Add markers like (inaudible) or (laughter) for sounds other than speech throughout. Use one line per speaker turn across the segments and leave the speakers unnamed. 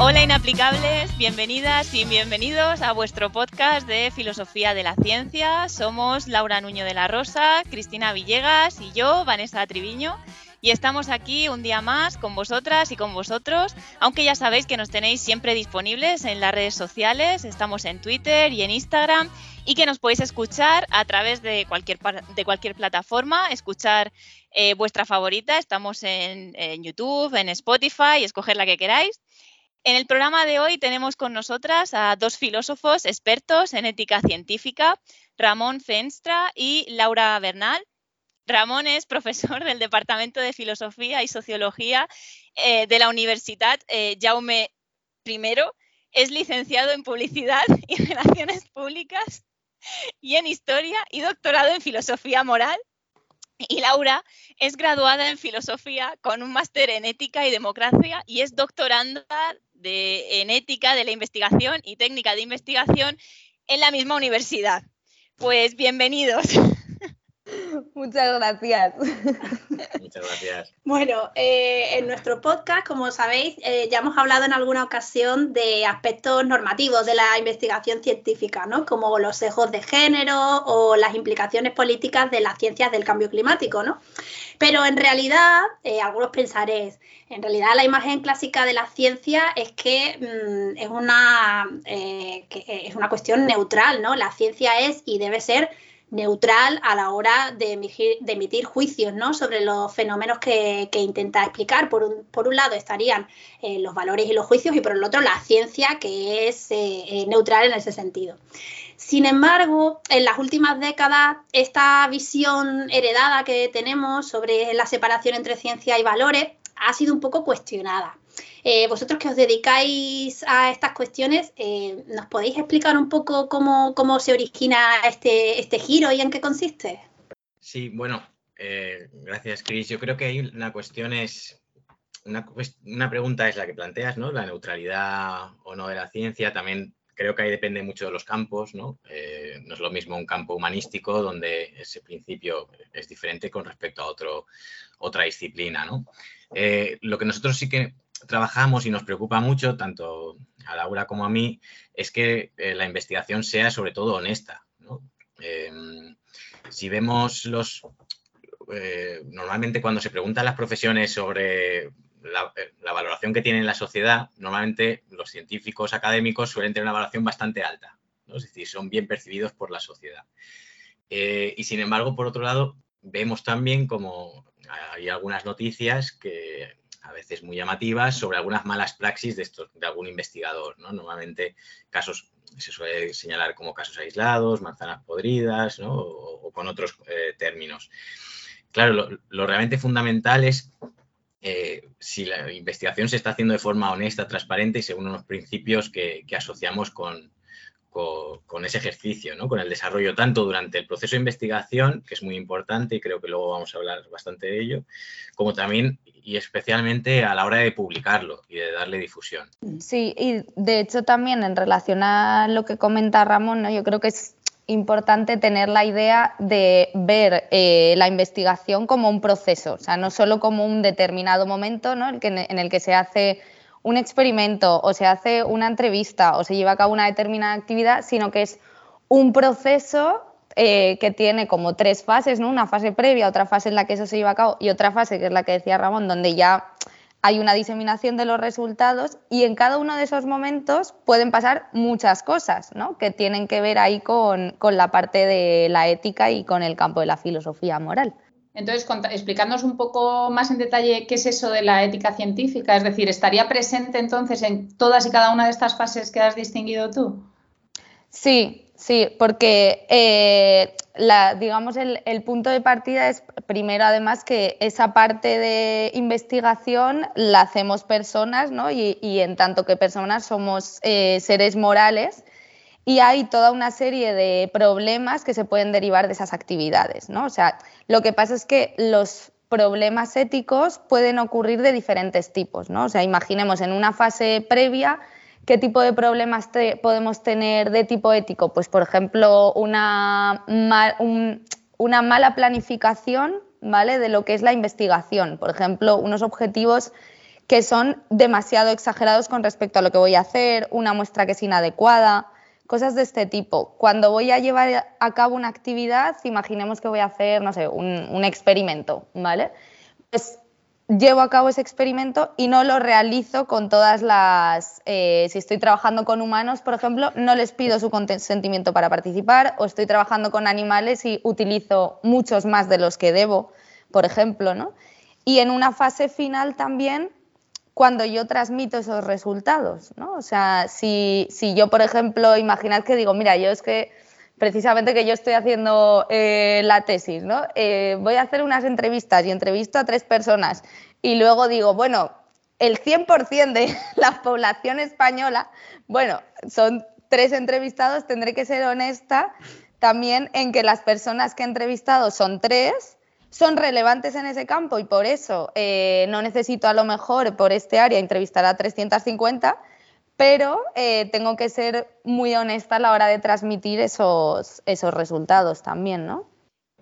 Hola inaplicables, bienvenidas y bienvenidos a vuestro podcast de Filosofía de la Ciencia. Somos Laura Nuño de la Rosa, Cristina Villegas y yo, Vanessa Triviño. Y estamos aquí un día más con vosotras y con vosotros, aunque ya sabéis que nos tenéis siempre disponibles en las redes sociales, estamos en Twitter y en Instagram y que nos podéis escuchar a través de cualquier, de cualquier plataforma, escuchar eh, vuestra favorita, estamos en, en YouTube, en Spotify, escoger la que queráis. En el programa de hoy tenemos con nosotras a dos filósofos expertos en ética científica, Ramón Fenstra y Laura Bernal. Ramón es profesor del Departamento de Filosofía y Sociología eh, de la Universidad eh, Jaume I. Es licenciado en Publicidad y (laughs) Relaciones Públicas y en Historia y doctorado en Filosofía Moral. Y Laura es graduada en Filosofía con un máster en Ética y Democracia y es doctoranda en Ética de la Investigación y Técnica de Investigación en la misma universidad. Pues bienvenidos. (laughs) (laughs)
Muchas gracias. (laughs)
Muchas gracias.
Bueno, eh, en nuestro podcast, como sabéis, eh, ya hemos hablado en alguna ocasión de aspectos normativos de la investigación científica, ¿no? Como los sesgos de género o las implicaciones políticas de las ciencias del cambio climático, ¿no? Pero en realidad, eh, algunos pensaréis, en realidad la imagen clásica de la ciencia es que, mm, es, una, que es una cuestión neutral, ¿no? La ciencia es y debe ser neutral a la hora de emitir, juicios ¿no? sobre los fenómenos que, intenta explicar. Por un, lado estarían eh, los valores y los juicios y por el otro la ciencia que es eh, eh, neutral en ese sentido. Sin embargo, en las últimas décadas, esta visión heredada que tenemos sobre la separación entre ciencia y valores ha sido un poco cuestionada. Eh, vosotros que os dedicáis a estas cuestiones, eh, ¿nos podéis explicar un poco cómo, se origina este, este giro y en qué consiste?
Sí, bueno, eh, gracias, Cris. Yo creo que hay una cuestión es, una, una, pregunta es la que planteas, ¿no? La neutralidad o no de la ciencia. También creo que ahí depende mucho de los campos, ¿no? no es lo mismo un campo humanístico donde ese principio es diferente con respecto a otro, otra disciplina, ¿no? lo que nosotros sí que trabajamos y nos preocupa mucho, tanto a Laura como a mí, es que eh, la investigación sea sobre todo honesta. Em, si vemos los... Eh, normalmente cuando se preguntan las profesiones sobre eh, la, valoración que tiene la sociedad, normalmente los científicos académicos suelen tener una valoración bastante alta, es decir, son bien percibidos por la sociedad. y sin embargo, por otro lado, vemos también como hay algunas noticias que a veces muy llamativas sobre algunas malas praxis de, estos, de algún investigador. ¿no? Normalmente casos se suele señalar como casos aislados, manzanas podridas ¿no? o, con otros eh, términos. Claro, lo, realmente fundamental es eh, si la investigación se está haciendo de forma honesta, transparente y según unos principios que asociamos con, con, ese ejercicio, ¿no? con el desarrollo tanto durante el proceso de investigación, que es muy importante y creo que luego vamos a hablar bastante de ello, como también y especialmente a la hora de publicarlo y de darle difusión.
Sí, y de hecho también en relación a lo que comenta Ramón, ¿no? yo creo que es importante tener la idea de ver eh, la investigación como un proceso, o sea, no solo como un determinado momento ¿no? en el que se hace un experimento o se hace una entrevista o se lleva a cabo una determinada actividad, sino que es un proceso eh, que tiene como tres fases, ¿no? Una fase previa, otra fase en la que eso se lleva a cabo y otra fase que es la que decía Ramón, donde ya hay una diseminación de los resultados y en cada uno de esos momentos pueden pasar muchas cosas, ¿no? Que tienen que ver ahí con, con la parte de la ética y con el campo de la filosofía moral.
Entonces, explicándonos un poco más en detalle qué es eso de la ética científica, es decir, ¿estaría presente entonces en todas y cada una de estas fases que has distinguido tú?
Sí, sí, porque eh, digamos el, punto de partida es primero además que esa parte de investigación la hacemos personas, ¿no? Y, en tanto que personas somos eh, seres morales y hay toda una serie de problemas que se pueden derivar de esas actividades, ¿no? O sea, lo que pasa es que los problemas éticos pueden ocurrir de diferentes tipos, ¿no? O sea, imaginemos en una fase previa qué tipo de problemas podemos tener de tipo ético, pues por ejemplo, una, una mala planificación, ¿vale? De lo que es la investigación, por ejemplo, unos objetivos que son demasiado exagerados con respecto a lo que voy a hacer, una muestra que es inadecuada, cosas de este tipo. Cuando voy a llevar a cabo una actividad, imaginemos que voy a hacer, no sé, un, experimento, ¿vale? Pues llevo a cabo ese experimento y no lo realizo con todas las, eh, si estoy trabajando con humanos, por ejemplo, no les pido su consentimiento para participar o estoy trabajando con animales y utilizo muchos más de los que debo, por ejemplo, ¿no? Y en una fase final también cuando yo transmito esos resultados, ¿no? O sea, si, yo, por ejemplo, imaginad que digo, mira, yo es que precisamente que yo estoy haciendo eh, la tesis, ¿no? Eh, voy a hacer unas entrevistas y entrevisto a tres personas y luego digo, bueno, el 100% de (laughs) la población española, bueno, son tres entrevistados, tendré que ser honesta también en que las personas que he entrevistado son tres son relevantes en ese campo y por eso eh, no necesito a lo mejor por este área entrevistar a 350, pero eh, tengo que ser muy honesta a la hora de transmitir esos, esos resultados también, ¿no?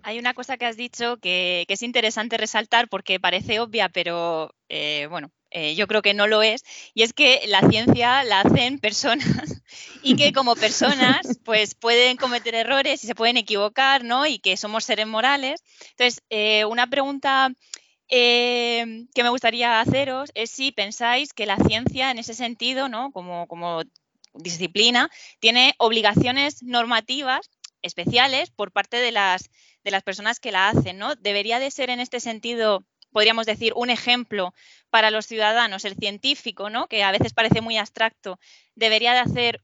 Hay una cosa que has dicho que, es interesante resaltar porque parece obvia, pero eh, bueno, eh, yo creo que no lo es, y es que la ciencia la hacen (laughs) personas y que como personas (laughs) pues pueden cometer errores y se pueden equivocar, ¿no? Y que somos seres morales. Entonces, eh, una pregunta eh, que me gustaría haceros es si pensáis que la ciencia en ese sentido, ¿no? Como, como disciplina, tiene obligaciones normativas especiales por parte de las, de las personas que la hacen, ¿no? Debería de ser en este sentido podríamos decir, un ejemplo para los ciudadanos, el científico, ¿no? que a veces parece muy abstracto, debería de hacer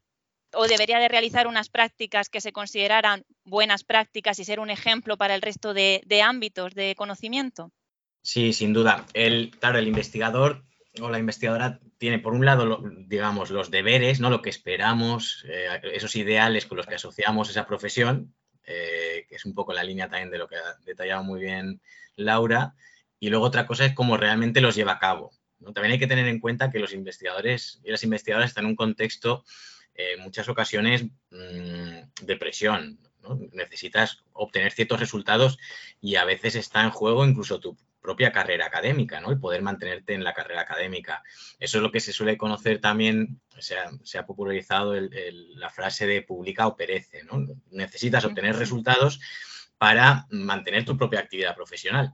o debería de realizar unas prácticas que se consideraran buenas prácticas y ser un ejemplo para el resto de, ámbitos de conocimiento?
Sí, sin duda. El, claro, el investigador o la investigadora tiene, por un lado, digamos, los deberes, ¿no? lo que esperamos, eh, esos ideales con los que asociamos esa profesión, eh, que es un poco la línea también de lo que ha detallado muy bien Laura, y luego otra cosa es cómo realmente los lleva a cabo. También hay que tener en cuenta que los investigadores y las investigadoras están en un contexto, eh, en muchas ocasiones, mm, de presión. Necesitas obtener ciertos resultados y a veces está en juego incluso tu propia carrera académica, ¿no? El poder mantenerte en la carrera académica. Eso es lo que se suele conocer también, se ha, se ha popularizado la frase de publica o perece, Necesitas obtener resultados para mantener tu propia actividad profesional.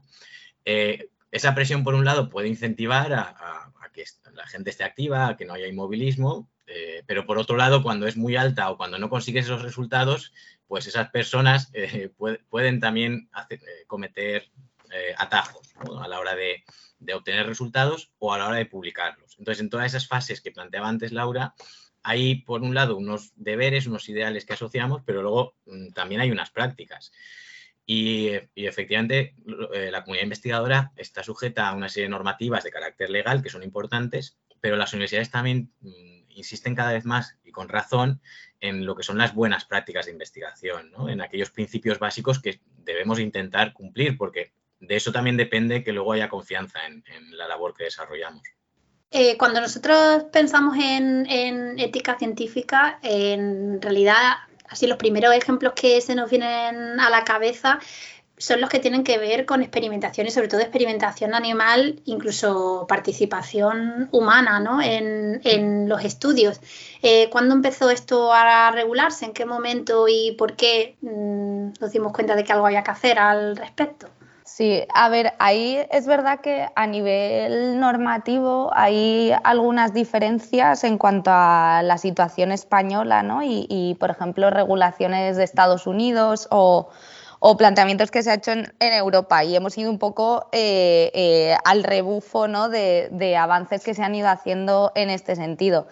Eh, esa presión, por un lado, puede incentivar a, que la gente esté activa, a que no haya inmovilismo, eh, pero por otro lado, cuando es muy alta o cuando no consigues esos resultados, pues esas personas eh, pueden también cometer atajos a la hora de, obtener resultados o a la hora de publicarlos. Entonces, en todas esas fases que planteaba antes Laura, hay, por un lado, unos deberes, unos ideales que asociamos, pero luego mm, también hay unas prácticas. Y, efectivamente, eh, la comunidad investigadora está sujeta a una serie de normativas de carácter legal que son importantes, pero las universidades también mm, insisten cada vez más y con razón en lo que son las buenas prácticas de investigación, en aquellos principios básicos que debemos intentar cumplir, porque de eso también depende que luego haya confianza en, la labor que desarrollamos.
Eh, cuando nosotros pensamos en, en, ética científica, en realidad Así los primeros ejemplos que se nos vienen a la cabeza son los que tienen que ver con experimentación y sobre todo experimentación animal, incluso participación humana ¿no? en, los estudios. Eh, ¿Cuándo empezó esto a regularse? ¿En qué momento y por qué mm, nos dimos cuenta de que algo había que hacer al respecto?
Sí, a ver, ahí es verdad que a nivel normativo hay algunas diferencias en cuanto a la situación española, ¿no? Y, por ejemplo, regulaciones de Estados Unidos o, planteamientos que se ha hecho en, Europa y hemos ido un poco eh, eh, al rebufo ¿no? de, de avances que se han ido haciendo en este sentido.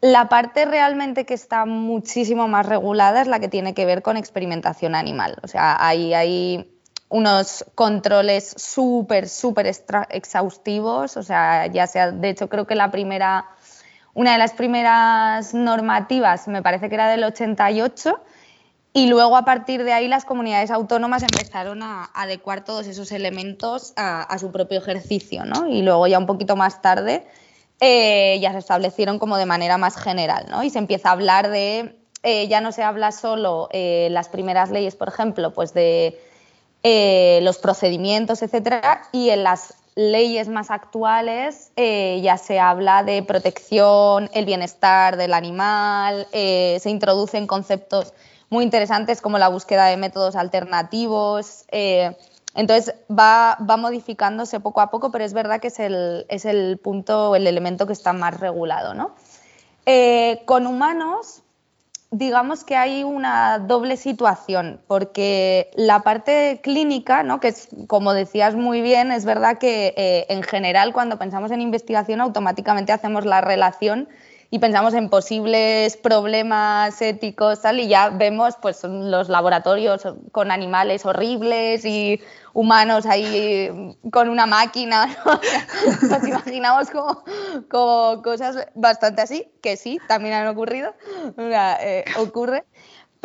La parte realmente que está muchísimo más regulada es la que tiene que ver con experimentación animal. O sea, ahí hay unos controles súper, súper exhaustivos, o sea, ya sea, de hecho creo que la primera, una de las primeras normativas me parece que era del 88 y luego a partir de ahí las comunidades autónomas empezaron a adecuar todos esos elementos a, su propio ejercicio, ¿no? Y luego ya un poquito más tarde eh, ya se establecieron como de manera más general, ¿no? Y se empieza a hablar de, eh, ya no se habla solo eh, las primeras leyes, por ejemplo, pues de eh, los procedimientos, etcétera, y en las leyes más actuales eh, ya se habla de protección, el bienestar del animal, eh, se introducen conceptos muy interesantes como la búsqueda de métodos alternativos. Entonces va, va, modificándose poco a poco, pero es verdad que es el, es el punto, el elemento que está más regulado. ¿no? con humanos, digamos que hay una doble situación, porque la parte clínica, ¿no? que es, como decías muy bien, es verdad que eh, en general cuando pensamos en investigación automáticamente hacemos la relación y pensamos en posibles problemas éticos tal, y ya vemos pues, los laboratorios con animales horribles y humanos ahí con una máquina. (laughs) Nos imaginamos como, cosas bastante así, que sí, también han ocurrido, eh, ocurre.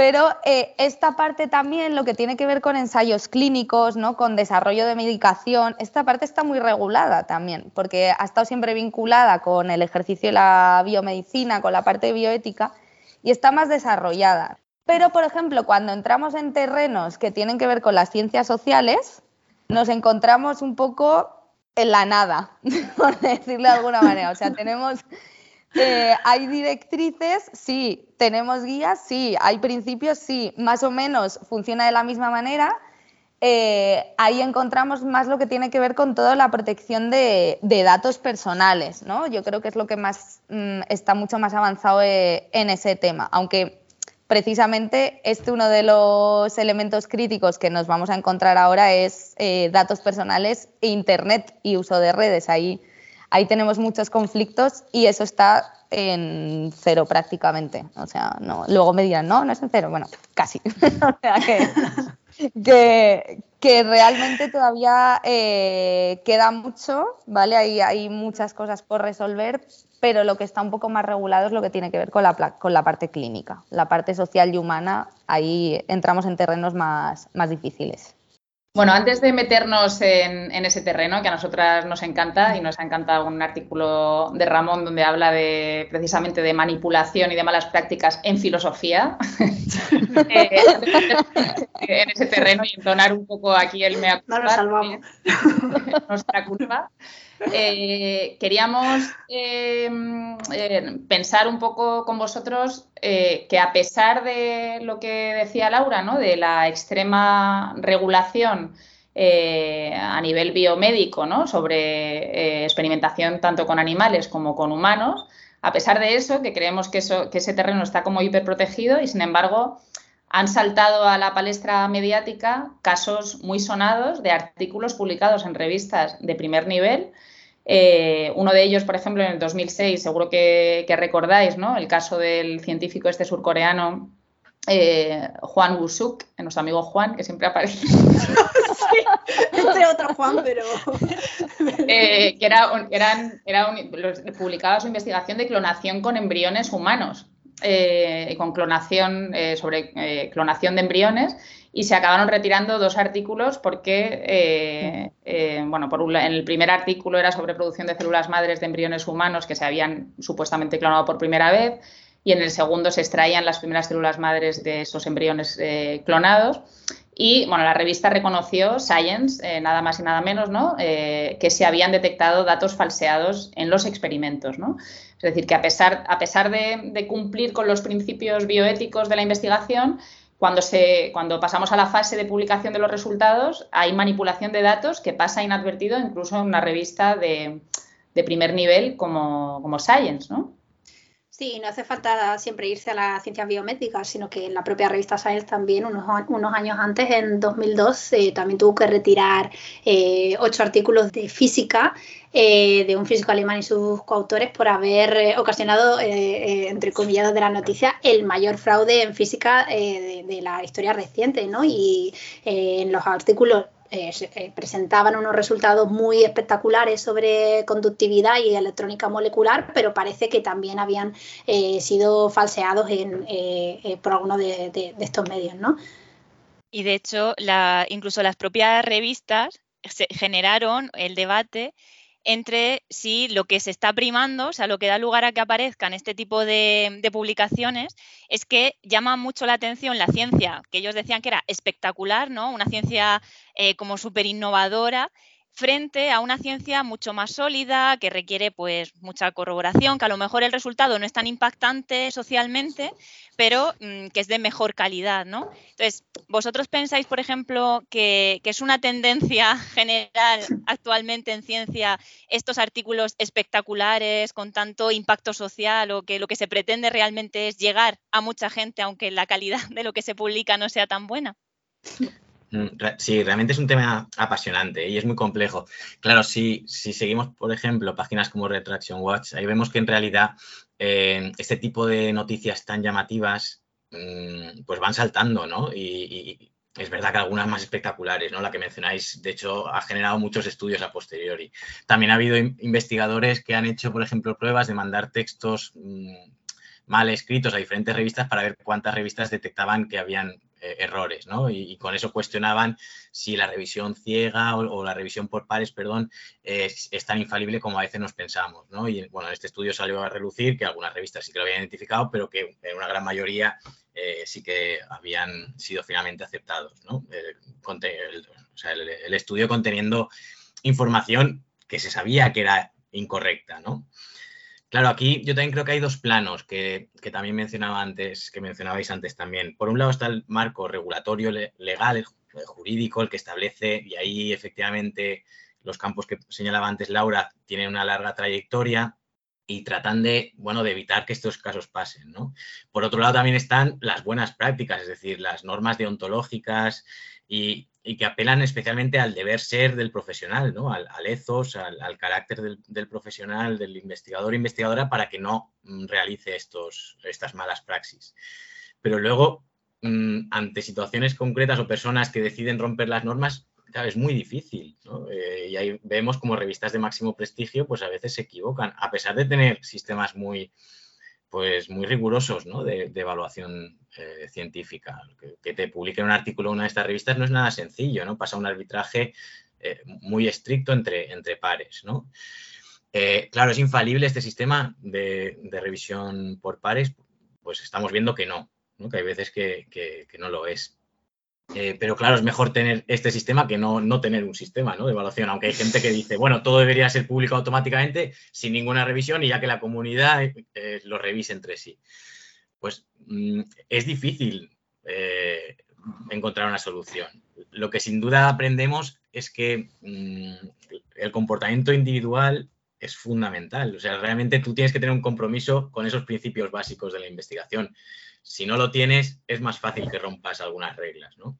Pero eh, esta parte también, lo que tiene que ver con ensayos clínicos, ¿no? con desarrollo de medicación, esta parte está muy regulada también, porque ha estado siempre vinculada con el ejercicio de la biomedicina, con la parte de bioética, y está más desarrollada. Pero, por ejemplo, cuando entramos en terrenos que tienen que ver con las ciencias sociales, nos encontramos un poco en la nada, (laughs) por decirlo de alguna manera. O sea, tenemos, eh, hay directrices, sí, tenemos guías, sí, hay principios, sí, más o menos funciona de la misma manera. Eh, ahí encontramos más lo que tiene que ver con toda la protección de, datos personales, ¿no? Yo creo que es lo que más mm, está mucho más avanzado eh, en ese tema, aunque precisamente este uno de los elementos críticos que nos vamos a encontrar ahora es datos personales e Internet y uso de redes. Ahí, ahí tenemos muchos conflictos y eso está en cero prácticamente. O sea, no, luego me dirán, no, no es en cero. Bueno, casi. (laughs) o sea que, que, realmente todavía eh, queda mucho, ¿vale? Hay, hay muchas cosas por resolver, pero lo que está un poco más regulado es lo que tiene que ver con la, con la parte clínica. La parte social y humana, ahí entramos en terrenos más, más difíciles.
Bueno, antes de meternos en, ese terreno que a nosotras nos encanta y nos ha encantado un artículo de Ramón donde habla de precisamente de manipulación y de malas prácticas en filosofía, (laughs) eh, en ese terreno y entonar un poco aquí el mea culpa, (laughs) nuestra culpa. Eh, queríamos eh, pensar un poco con vosotros eh, que a pesar de lo que decía Laura, ¿no? de la extrema regulación a nivel biomédico ¿no? sobre experimentación tanto con animales como con humanos, a pesar de eso, que creemos que, que ese terreno está como hiperprotegido y sin embargo han saltado a la palestra mediática casos muy sonados de artículos publicados en revistas de primer nivel eh, uno de ellos, por ejemplo, en el 2006, seguro que, recordáis, ¿no? El caso del científico este surcoreano, eh, Juan Wusuk, nuestro amigo Juan, que siempre aparece. (laughs)
sí, este otro Juan, pero. (laughs)
Eh, que era, eran, era publicaba su investigación de clonación con embriones humanos. con clonación sobre clonación de embriones y se acabaron retirando dos artículos porque, eh, eh, bueno, por en el primer artículo era sobre producción de células madres de embriones humanos que se habían supuestamente clonado por primera vez y en el segundo se extraían las primeras células madres de esos embriones eh, clonados. Y bueno, la revista reconoció, Science, nada más y nada menos, ¿no? que se habían detectado datos falseados en los experimentos. ¿no? Es decir, que a pesar, a pesar de cumplir con los principios bioéticos de la investigación, cuando, se, cuando pasamos a la fase de publicación de los resultados, hay manipulación de datos que pasa inadvertido incluso en una revista de, primer nivel como, como Science, ¿no?
Sí, no hace falta siempre irse a las ciencias biométricas, sino que en la propia revista Science también, unos, unos años antes, en 2002, eh, también tuvo que retirar eh, ocho artículos de física eh, de un físico alemán y sus coautores por haber ocasionado, entre comillas de la noticia, el mayor fraude en física de, la historia reciente, ¿no? Y en los artículos eh, eh, presentaban unos resultados muy espectaculares sobre conductividad y electrónica molecular, pero parece que también habían eh, sido falseados por algunos de, estos medios, ¿no?
Y de hecho, incluso las propias revistas generaron el debate entre si lo que se está primando, o sea, lo que da lugar a que aparezcan este tipo de, publicaciones, es que llama mucho la atención la ciencia, que ellos decían que era espectacular, ¿no? Una ciencia eh, como súper innovadora, frente a una ciencia mucho más sólida, que requiere pues mucha corroboración, que a lo mejor el resultado no es tan impactante socialmente, pero mm, que es de mejor calidad, ¿no? Entonces, ¿vosotros pensáis, por ejemplo, que, que, es una tendencia general actualmente en ciencia estos artículos espectaculares con tanto impacto social o que lo que se pretende realmente es llegar a mucha gente, aunque la calidad de lo que se publica no sea tan buena?
Mm, sí, realmente es un tema apasionante y es muy complejo. Claro, si, si seguimos, por ejemplo, páginas como Retraction Watch, ahí vemos que en realidad eh, este tipo de noticias tan llamativas mm, pues van saltando, ¿no? Y, es verdad que algunas más espectaculares, ¿no? La que mencionáis, de hecho, ha generado muchos estudios a posteriori. También ha habido investigadores que han hecho, por ejemplo, pruebas de mandar textos mm, mal escritos a diferentes revistas para ver cuántas revistas detectaban que habían eh, errores, ¿no? Y, con eso cuestionaban si la revisión ciega o, la revisión por pares, perdón, es, tan infalible como a veces nos pensamos, ¿no? Y bueno, en este estudio salió a relucir que algunas revistas sí que lo habían identificado, pero que en una gran mayoría eh, sí que habían sido finalmente aceptados, ¿no? El, el estudio conteniendo información que se sabía que era incorrecta, ¿no? Claro, aquí yo también creo que hay dos planos que, también mencionaba antes, que mencionabais antes también. Por un lado está el marco regulatorio legal, jurídico, el que establece, y ahí efectivamente los campos que señalaba antes Laura tienen una larga trayectoria y tratan de, bueno, de evitar que estos casos pasen. Por otro lado también están las buenas prácticas, es decir, las normas deontológicas y, y que apelan especialmente al deber ser del profesional, ¿no? al, ethos, al, carácter del, profesional, del investigador investigadora, para que no mm, realice estos, estas malas praxis. Pero luego, mm, ante situaciones concretas o personas que deciden romper las normas, es muy difícil. Eh, y ahí vemos como revistas de máximo prestigio, pues a veces se equivocan, a pesar de tener sistemas muy, pues muy rigurosos ¿no? de, evaluación eh, científica. Que, te publiquen un artículo en una de estas revistas no es nada sencillo, ¿no? Pasa un arbitraje eh, muy estricto entre, entre pares, ¿no? Eh, claro, es infalible este sistema de, revisión por pares, pues estamos viendo que no, que hay veces que, que no lo es. Eh, pero claro, es mejor tener este sistema que no, no tener un sistema de evaluación, aunque hay gente que dice, bueno, todo debería ser público automáticamente sin ninguna revisión y ya que la comunidad eh, lo revise entre sí. Pues mm, es difícil eh, encontrar una solución. Lo que sin duda aprendemos es que mm, el comportamiento individual es fundamental. O sea, realmente tú tienes que tener un compromiso con esos principios básicos de la investigación. Si no lo tienes, es más fácil que rompas algunas reglas, ¿no?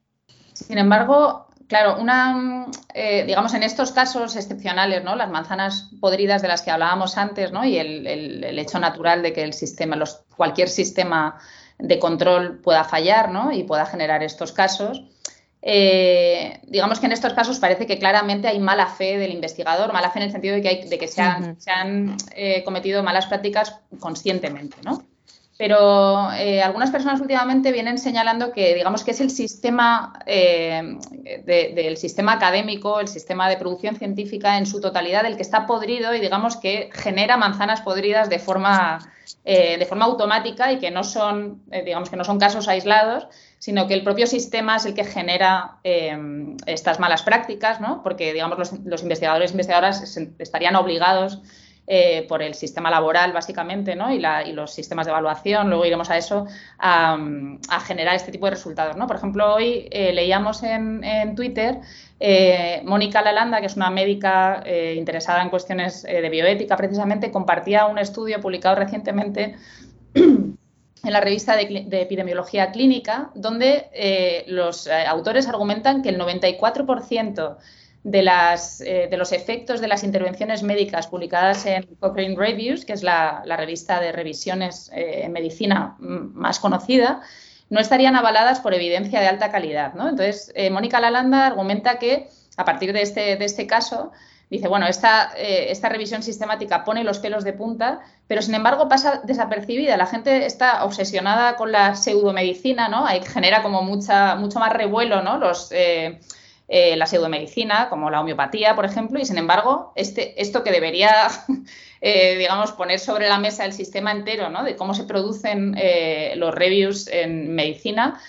Sin embargo, claro, una, eh, digamos, en estos casos excepcionales, ¿no? Las manzanas podridas de las que hablábamos antes, ¿no? Y el, hecho natural de que el sistema, los, cualquier sistema de control pueda fallar, ¿no? Y pueda generar estos casos. Eh, digamos que en estos casos parece que claramente hay mala fe del investigador, mala fe en el sentido de que, hay, de que se han, eh, cometido malas prácticas conscientemente, ¿no? Pero eh, algunas personas últimamente vienen señalando que, digamos, que es el sistema eh, del sistema académico, el sistema de producción científica en su totalidad el que está podrido y, digamos, que genera manzanas podridas de forma, eh, de forma automática y que no son, digamos, que no son casos aislados, sino que el propio sistema es el que genera estas malas prácticas, ¿no? Porque, digamos, los, los investigadores e investigadoras estarían obligados eh, por el sistema laboral, básicamente, ¿no? y, los sistemas de evaluación, luego iremos a eso, a, generar este tipo de resultados. ¿no? Por ejemplo, hoy eh, leíamos en, Twitter eh, Mónica Lalanda, que es una médica interesada en cuestiones de bioética, precisamente, compartía un estudio publicado recientemente (clears throat) en la revista de, de epidemiología clínica, donde los autores argumentan que el 94% de, las, eh, los efectos de las intervenciones médicas publicadas en Cochrane Reviews, que es la, revista de revisiones eh, en medicina más conocida, no estarían avaladas por evidencia de alta calidad. ¿no? Entonces, eh, Mónica Lalanda argumenta que a partir de este, de este caso, dice, bueno, esta, esta, revisión sistemática pone los pelos de punta, pero sin embargo pasa desapercibida. La gente está obsesionada con la pseudomedicina, ¿no? Ahí genera como mucha, mucho más revuelo, ¿no? Los, la pseudomedicina, como la homeopatía, por ejemplo, y sin embargo, este, esto que debería, (laughs) eh, digamos, poner sobre la mesa el sistema entero, ¿no? De cómo se producen eh, los reviews en medicina,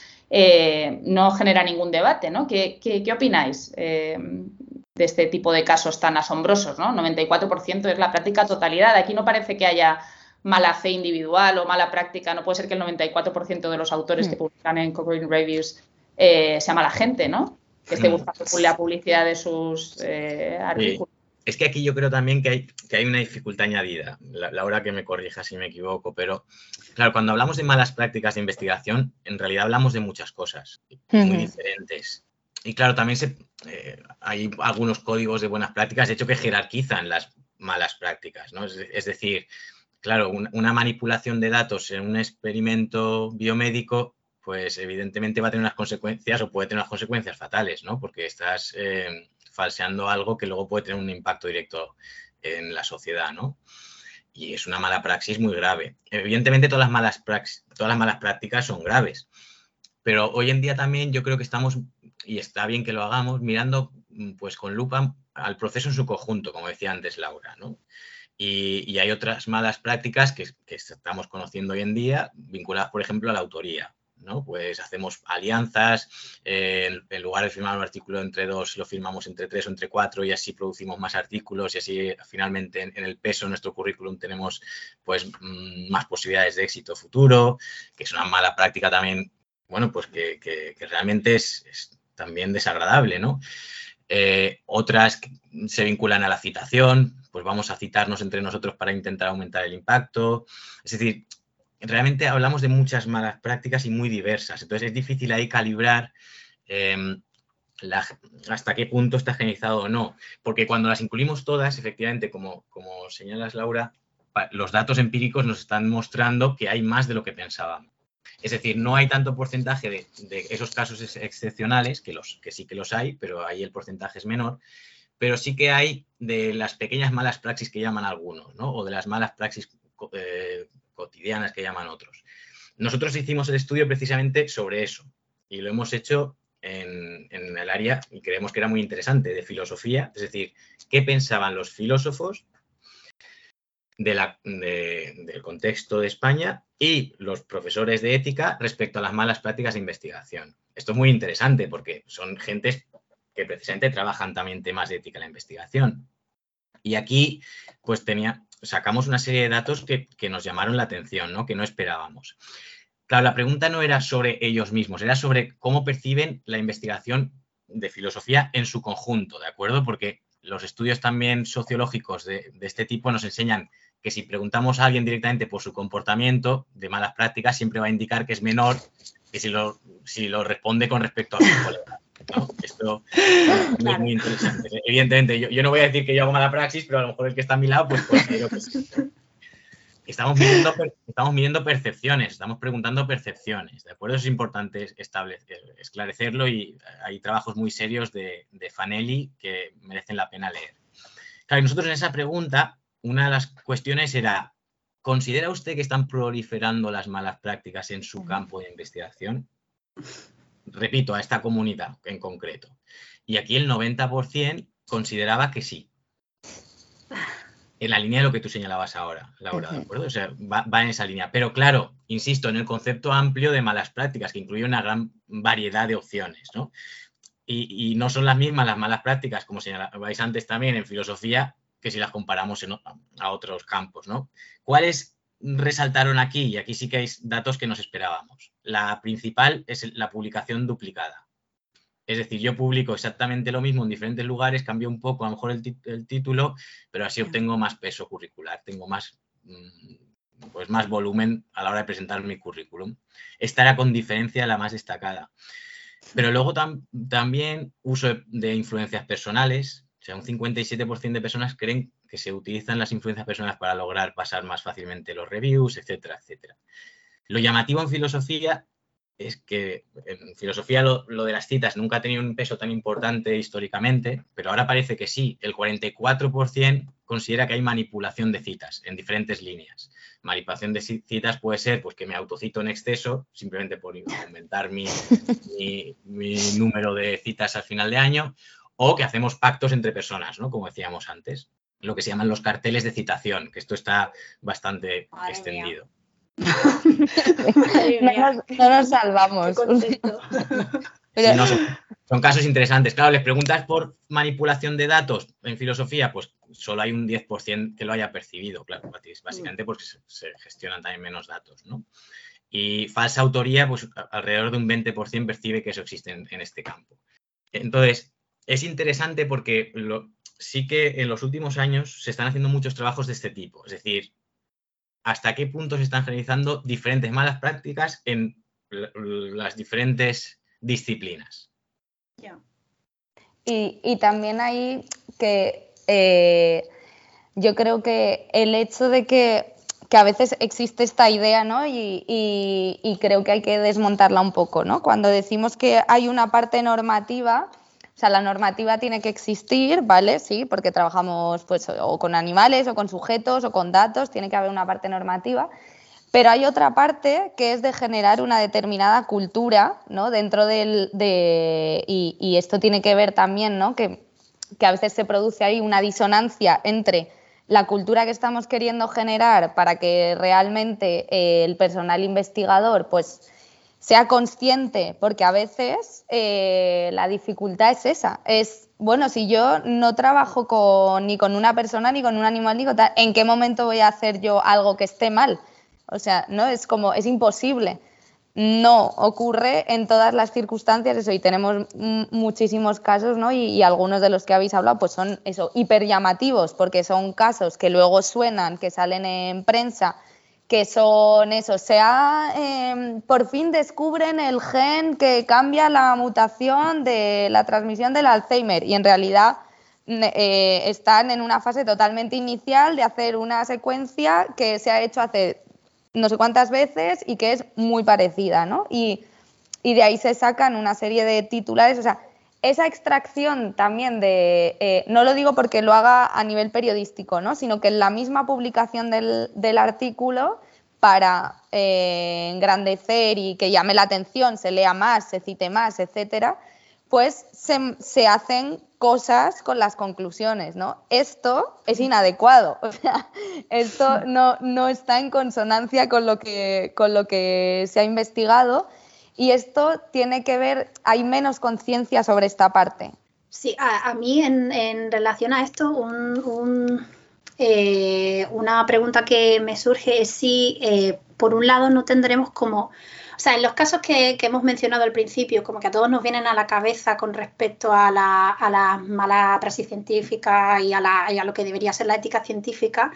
no genera ningún debate, ¿no? ¿Qué, opináis de de este tipo de casos tan asombrosos, ¿no? 94% es la práctica totalidad. Aquí no parece que haya mala fe individual o mala práctica. No puede ser que el 94% de los autores que mm. publican en Cochrane Reviews eh, sea mala gente, ¿no? Que esté mm. buscando la publicidad de sus eh, artículos.
Es que aquí yo creo también que hay, que hay una dificultad añadida. Laura que me corrija si me equivoco, pero claro, cuando hablamos de malas prácticas de investigación, en realidad hablamos de muchas cosas muy diferentes. Y claro, también se, eh, hay algunos códigos de buenas prácticas, de hecho, que jerarquizan las malas prácticas, ¿no? Es, decir, claro, una manipulación de datos en un experimento biomédico, pues evidentemente va a tener unas consecuencias o puede tener unas consecuencias fatales, ¿no? Porque estás eh, falseando algo que luego puede tener un impacto directo en la sociedad, ¿no? Y es una mala praxis muy grave. Evidentemente todas las malas, todas las malas prácticas son graves, pero hoy en día también yo creo que estamos, y está bien que lo hagamos, mirando pues con lupa al proceso en su conjunto, como decía antes Laura, ¿no? Y, hay otras malas prácticas que, que, estamos conociendo hoy en día, vinculadas, por ejemplo, a la autoría. Pues hacemos alianzas, eh, en lugar de firmar un artículo entre dos, lo firmamos entre tres o entre cuatro y así producimos más artículos y así finalmente en, el peso de nuestro currículum tenemos pues mm, más posibilidades de éxito futuro, que es una mala práctica también, bueno, pues que, realmente es, también desagradable, ¿no? Eh, otras se vinculan a la citación, pues vamos a citarnos entre nosotros para intentar aumentar el impacto. Es decir, realmente hablamos de muchas malas prácticas y muy diversas. Entonces es difícil ahí calibrar em, hasta qué punto está generalizado o no. Porque cuando las incluimos todas, efectivamente, como, como señalas Laura, los datos empíricos nos están mostrando que hay más de lo que pensábamos. Es decir, no hay tanto porcentaje de, esos casos excepcionales, que, los, que sí que los hay, pero ahí el porcentaje es menor, pero sí que hay de las pequeñas malas praxis que llaman algunos, ¿no? o de las malas praxis eh, cotidianas que llaman otros. Nosotros hicimos el estudio precisamente sobre eso y lo hemos hecho en, el área y creemos que era muy interesante de filosofía, es decir, qué pensaban los filósofos del contexto de España y los profesores de ética respecto a las malas prácticas de investigación. Esto es muy interesante porque son gentes que precisamente trabajan también temas de ética en la investigación. Y aquí, pues tenía, sacamos una serie de datos que, nos llamaron la atención, ¿no? que no esperábamos. Claro, la pregunta no era sobre ellos mismos, era sobre cómo perciben la investigación de filosofía en su conjunto, ¿de acuerdo? Porque los estudios también sociológicos de, este tipo nos enseñan que si preguntamos a alguien directamente por su comportamiento de malas prácticas, siempre va a indicar que es menor que si lo, si lo responde con respecto a su colega. Esto es muy interesante. Evidentemente, yo, no voy a decir que yo hago mala praxis, pero a lo mejor el que está a mi lado, pues considero que Estamos midiendo, estamos midiendo percepciones, estamos preguntando percepciones, ¿de acuerdo? es importante establecer, esclarecerlo y hay trabajos muy serios de, de Fanelli que merecen la pena leer. Claro, nosotros en esa pregunta, una de las cuestiones era, ¿considera usted que están proliferando las malas prácticas en su campo de investigación? repito, a esta comunidad en concreto. Y aquí el 90% consideraba que sí. En la línea de lo que tú señalabas ahora, Laura, ¿de acuerdo? O sea, va, en esa línea. Pero claro, insisto, en el concepto amplio de malas prácticas, que incluye una gran variedad de opciones, ¿no? Y, no son las mismas las malas prácticas, como señalabais antes también en filosofía, que si las comparamos a otros campos. ¿Cuáles resaltaron aquí? Y aquí sí que hay datos que nos esperábamos. La principal es la publicación duplicada. Es decir, yo publico exactamente lo mismo en diferentes lugares, cambio un poco a lo mejor el, título, pero así obtengo más peso curricular, tengo más, mm, pues más volumen a la hora de presentar mi currículum. Esta era con diferencia la más destacada. Pero luego también uso de influencias personales, o sea, un 57% de personas creen que se utilizan las influencias personales para lograr pasar más fácilmente los reviews, etcétera, etcétera. Lo llamativo en filosofía es que en filosofía lo, de las citas nunca ha tenido un peso tan importante históricamente, pero ahora parece que sí. El 44% considera que hay manipulación de citas en diferentes líneas. Manipulación de citas puede ser pues, que me autocito en exceso, simplemente por aumentar mi, (laughs) mi, número de citas al final de año, o que hacemos pactos entre personas, ¿no? como decíamos antes. Lo que se llaman los carteles de citación, que esto está bastante extendido
no, nos, salvamos. (laughs)
son casos interesantes. Claro, les preguntas por manipulación de datos en filosofía, pues solo hay un 10% que lo haya percibido, claro, básicamente porque se gestionan también menos datos, ¿no? Y falsa autoría, pues alrededor de un 20% percibe que eso existe en, este campo. Entonces, es interesante porque sí que en los últimos años se están haciendo muchos trabajos de este tipo, es decir, hasta qué punto se están realizando diferentes malas prácticas en las diferentes disciplinas.
Y, también hay que eh, yo creo que el hecho de que, a veces existe esta idea, ¿no? Y, creo que hay que desmontarla un poco, ¿no? Cuando decimos que hay una parte normativa, sea, la normativa tiene que existir, ¿vale? Sí, porque trabajamos pues o con animales o con sujetos o con datos, tiene que haber una parte normativa. Pero hay otra parte que es de generar una determinada cultura, ¿no? Dentro del, de, y, esto tiene que ver también, ¿no? Que, a veces se produce ahí una disonancia entre la cultura que estamos queriendo generar para que realmente eh, el personal investigador, pues, sea consciente, porque a veces eh, la dificultad es esa, es, bueno, si yo no trabajo ni con una persona, ni con un animal, ni con tal, ¿en qué momento voy a hacer yo algo que esté mal? O sea, no es como, es imposible. No ocurre en todas las circunstancias eso y tenemos muchísimos casos, ¿no? Y, algunos de los que habéis hablado pues son eso, hiper llamativos porque son casos que luego suenan, que salen en prensa, que son eso, sea, em, por fin descubren el gen que cambia la mutación de la transmisión del Alzheimer y en realidad eh, están en una fase totalmente inicial de hacer una secuencia que se ha hecho hace no sé cuántas veces y que es muy parecida, ¿no? Y, de ahí se sacan una serie de titulares, o sea, esa extracción también de, eh, no lo digo porque lo haga a nivel periodístico, ¿no? sino que en la misma publicación del, artículo, para eh, engrandecer y que llame la atención, se lea más, se cite más, etcétera, pues se, hacen cosas con las conclusiones, ¿no? Esto es inadecuado, (laughs) o sea, esto no, no está en consonancia con lo, que, con lo que se ha investigado y esto tiene que ver, hay menos conciencia sobre esta parte.
Sí, a, mí en, relación a esto, eh, una pregunta que me surge es si, eh, por un lado, no tendremos como o sea, en los casos que, hemos mencionado al principio, como que a todos nos vienen a la cabeza con respecto a la, mala praxis científica y a, lo que debería ser la ética científica,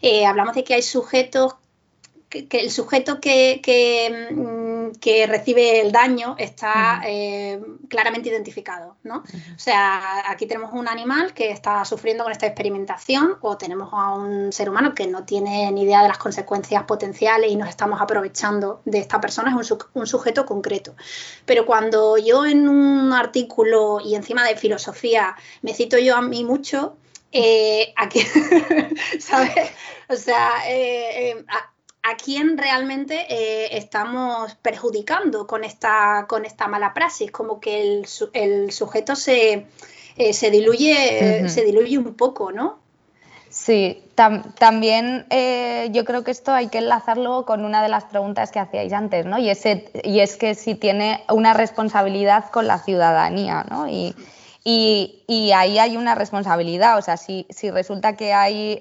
eh, hablamos de que hay sujetos que, el sujeto que, mm, que, recibe el daño está eh, claramente identificado, ¿no? O sea, aquí tenemos un animal que está sufriendo con esta experimentación o tenemos a un ser humano que no tiene ni idea de las consecuencias potenciales y nos estamos aprovechando de esta persona, es un, sujeto concreto. Pero cuando yo en un artículo y encima de filosofía me cito yo a mí mucho, eh, aquí, (laughs) ¿sabes? O sea, eh, a quién realmente eh, estamos perjudicando con esta, con esta mala praxis, como que el, el sujeto se, eh, se diluye, se diluye un poco, ¿no?
Sí, también eh, yo creo que esto hay que enlazarlo con una de las preguntas que hacíais antes, ¿no? Y, ese, y es que si tiene una responsabilidad con la ciudadanía, ¿no? Y, y, ahí hay una responsabilidad, o sea, si, si resulta que hay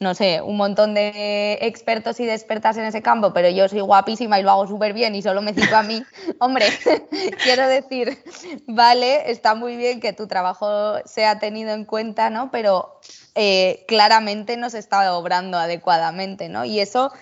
no sé, un montón de expertos y de expertas en ese campo, pero yo soy guapísima y lo hago súper bien y solo me cito a mí, (laughs) hombre, (laughs) quiero decir, vale, está muy bien que tu trabajo sea tenido en cuenta, ¿no? Pero eh, claramente no se está obrando adecuadamente, ¿no? Y eso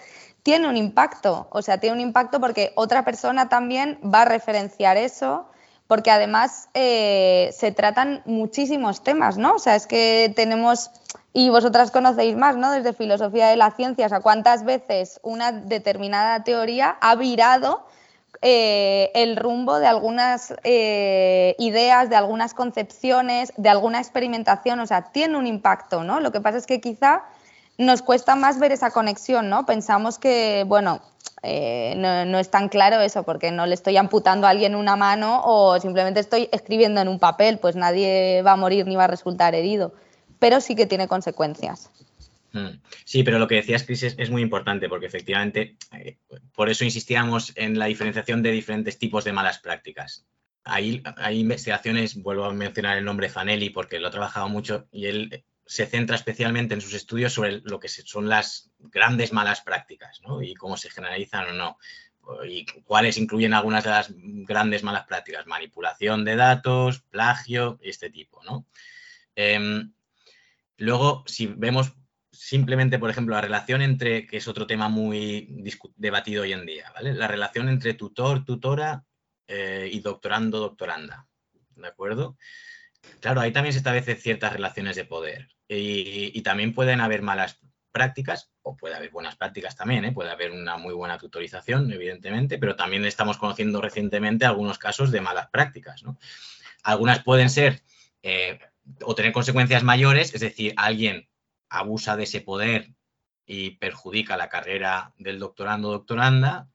tiene un impacto, o sea, tiene un impacto porque otra persona también va a referenciar eso, porque además eh, se tratan muchísimos temas, ¿no? O sea, es que tenemos y vosotras conocéis más, ¿no? Desde filosofía de la ciencia, o sea, cuántas veces una determinada teoría ha virado eh, el rumbo de algunas eh, ideas, de algunas concepciones, de alguna experimentación, o sea, tiene un impacto, ¿no? Lo que pasa es que quizá nos cuesta más ver esa conexión, ¿no? Pensamos que, bueno, eh, no, no, es tan claro eso, porque no le estoy amputando a alguien una mano o simplemente estoy escribiendo en un papel, pues nadie va a morir ni va a resultar herido pero sí que tiene consecuencias.
Hmm. Sí, pero lo que decías, Cris, es, muy importante porque efectivamente, eh, por eso insistíamos en la diferenciación de diferentes tipos de malas prácticas. hay, hay investigaciones, vuelvo a mencionar el nombre Fanelli porque lo ha trabajado mucho y él se centra especialmente en sus estudios sobre lo que son las grandes malas prácticas ¿no? y cómo se generalizan o no y cuáles incluyen algunas de las grandes malas prácticas, manipulación de datos, plagio este tipo, ¿no? Em, luego, si vemos simplemente, por ejemplo, la relación entre, que es otro tema muy debatido hoy en día, ¿vale? La relación entre tutor, tutora eh, y doctorando, doctoranda, ¿de acuerdo? Claro, ahí también se establecen ciertas relaciones de poder y, también pueden haber malas prácticas, o puede haber buenas prácticas también, ¿eh? puede haber una muy buena tutorización, evidentemente, pero también estamos conociendo recientemente algunos casos de malas prácticas. Algunas pueden ser eh, o tener consecuencias mayores, es decir, alguien abusa de ese poder y perjudica la carrera del doctorando o doctoranda,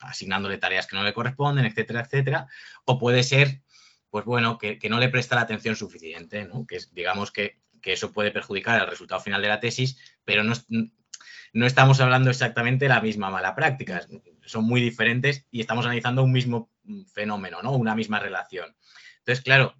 asignándole tareas que no le corresponden, etcétera, etcétera, o puede ser, pues bueno, que, no le presta la atención suficiente, que es, digamos que que eso puede perjudicar el resultado final de la tesis, pero no, no estamos hablando exactamente de la misma mala práctica, son muy diferentes y estamos analizando un mismo fenómeno, ¿no? Una misma relación. Entonces, claro,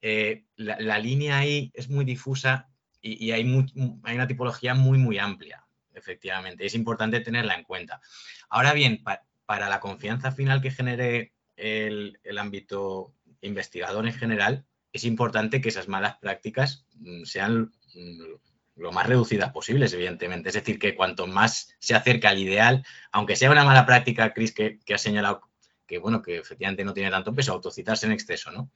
eh, la, línea ahí es muy difusa y, hay, una tipología muy, muy amplia, efectivamente. Es importante tenerla en cuenta. Ahora bien, para la confianza final que genere el, ámbito investigador en general, es importante que esas malas prácticas mm, sean mm, lo más reducidas posibles, evidentemente. Es decir, que cuanto más se acerca al ideal, aunque sea una mala práctica, Chris, que, ha señalado que, bueno, que efectivamente no tiene tanto peso, autocitarse en exceso, ¿no?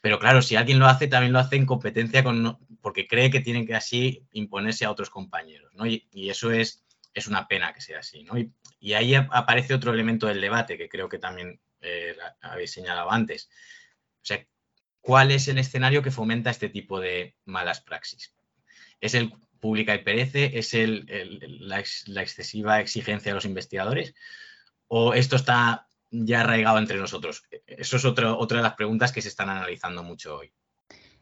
Pero claro, si alguien lo hace, también lo hace en competencia con, porque cree que tiene que así imponerse a otros compañeros, ¿no? Y, eso es, es una pena que sea así, ¿no? Y, ahí aparece otro elemento del debate que creo que también eh, habéis señalado antes. O sea, ¿Cuál es el escenario que fomenta este tipo de malas praxis? ¿Es el pública y perece? ¿Es la, excesiva exigencia de los investigadores? ¿O esto está ya arraigado entre nosotros? Eso es otra de las preguntas que se están analizando mucho hoy.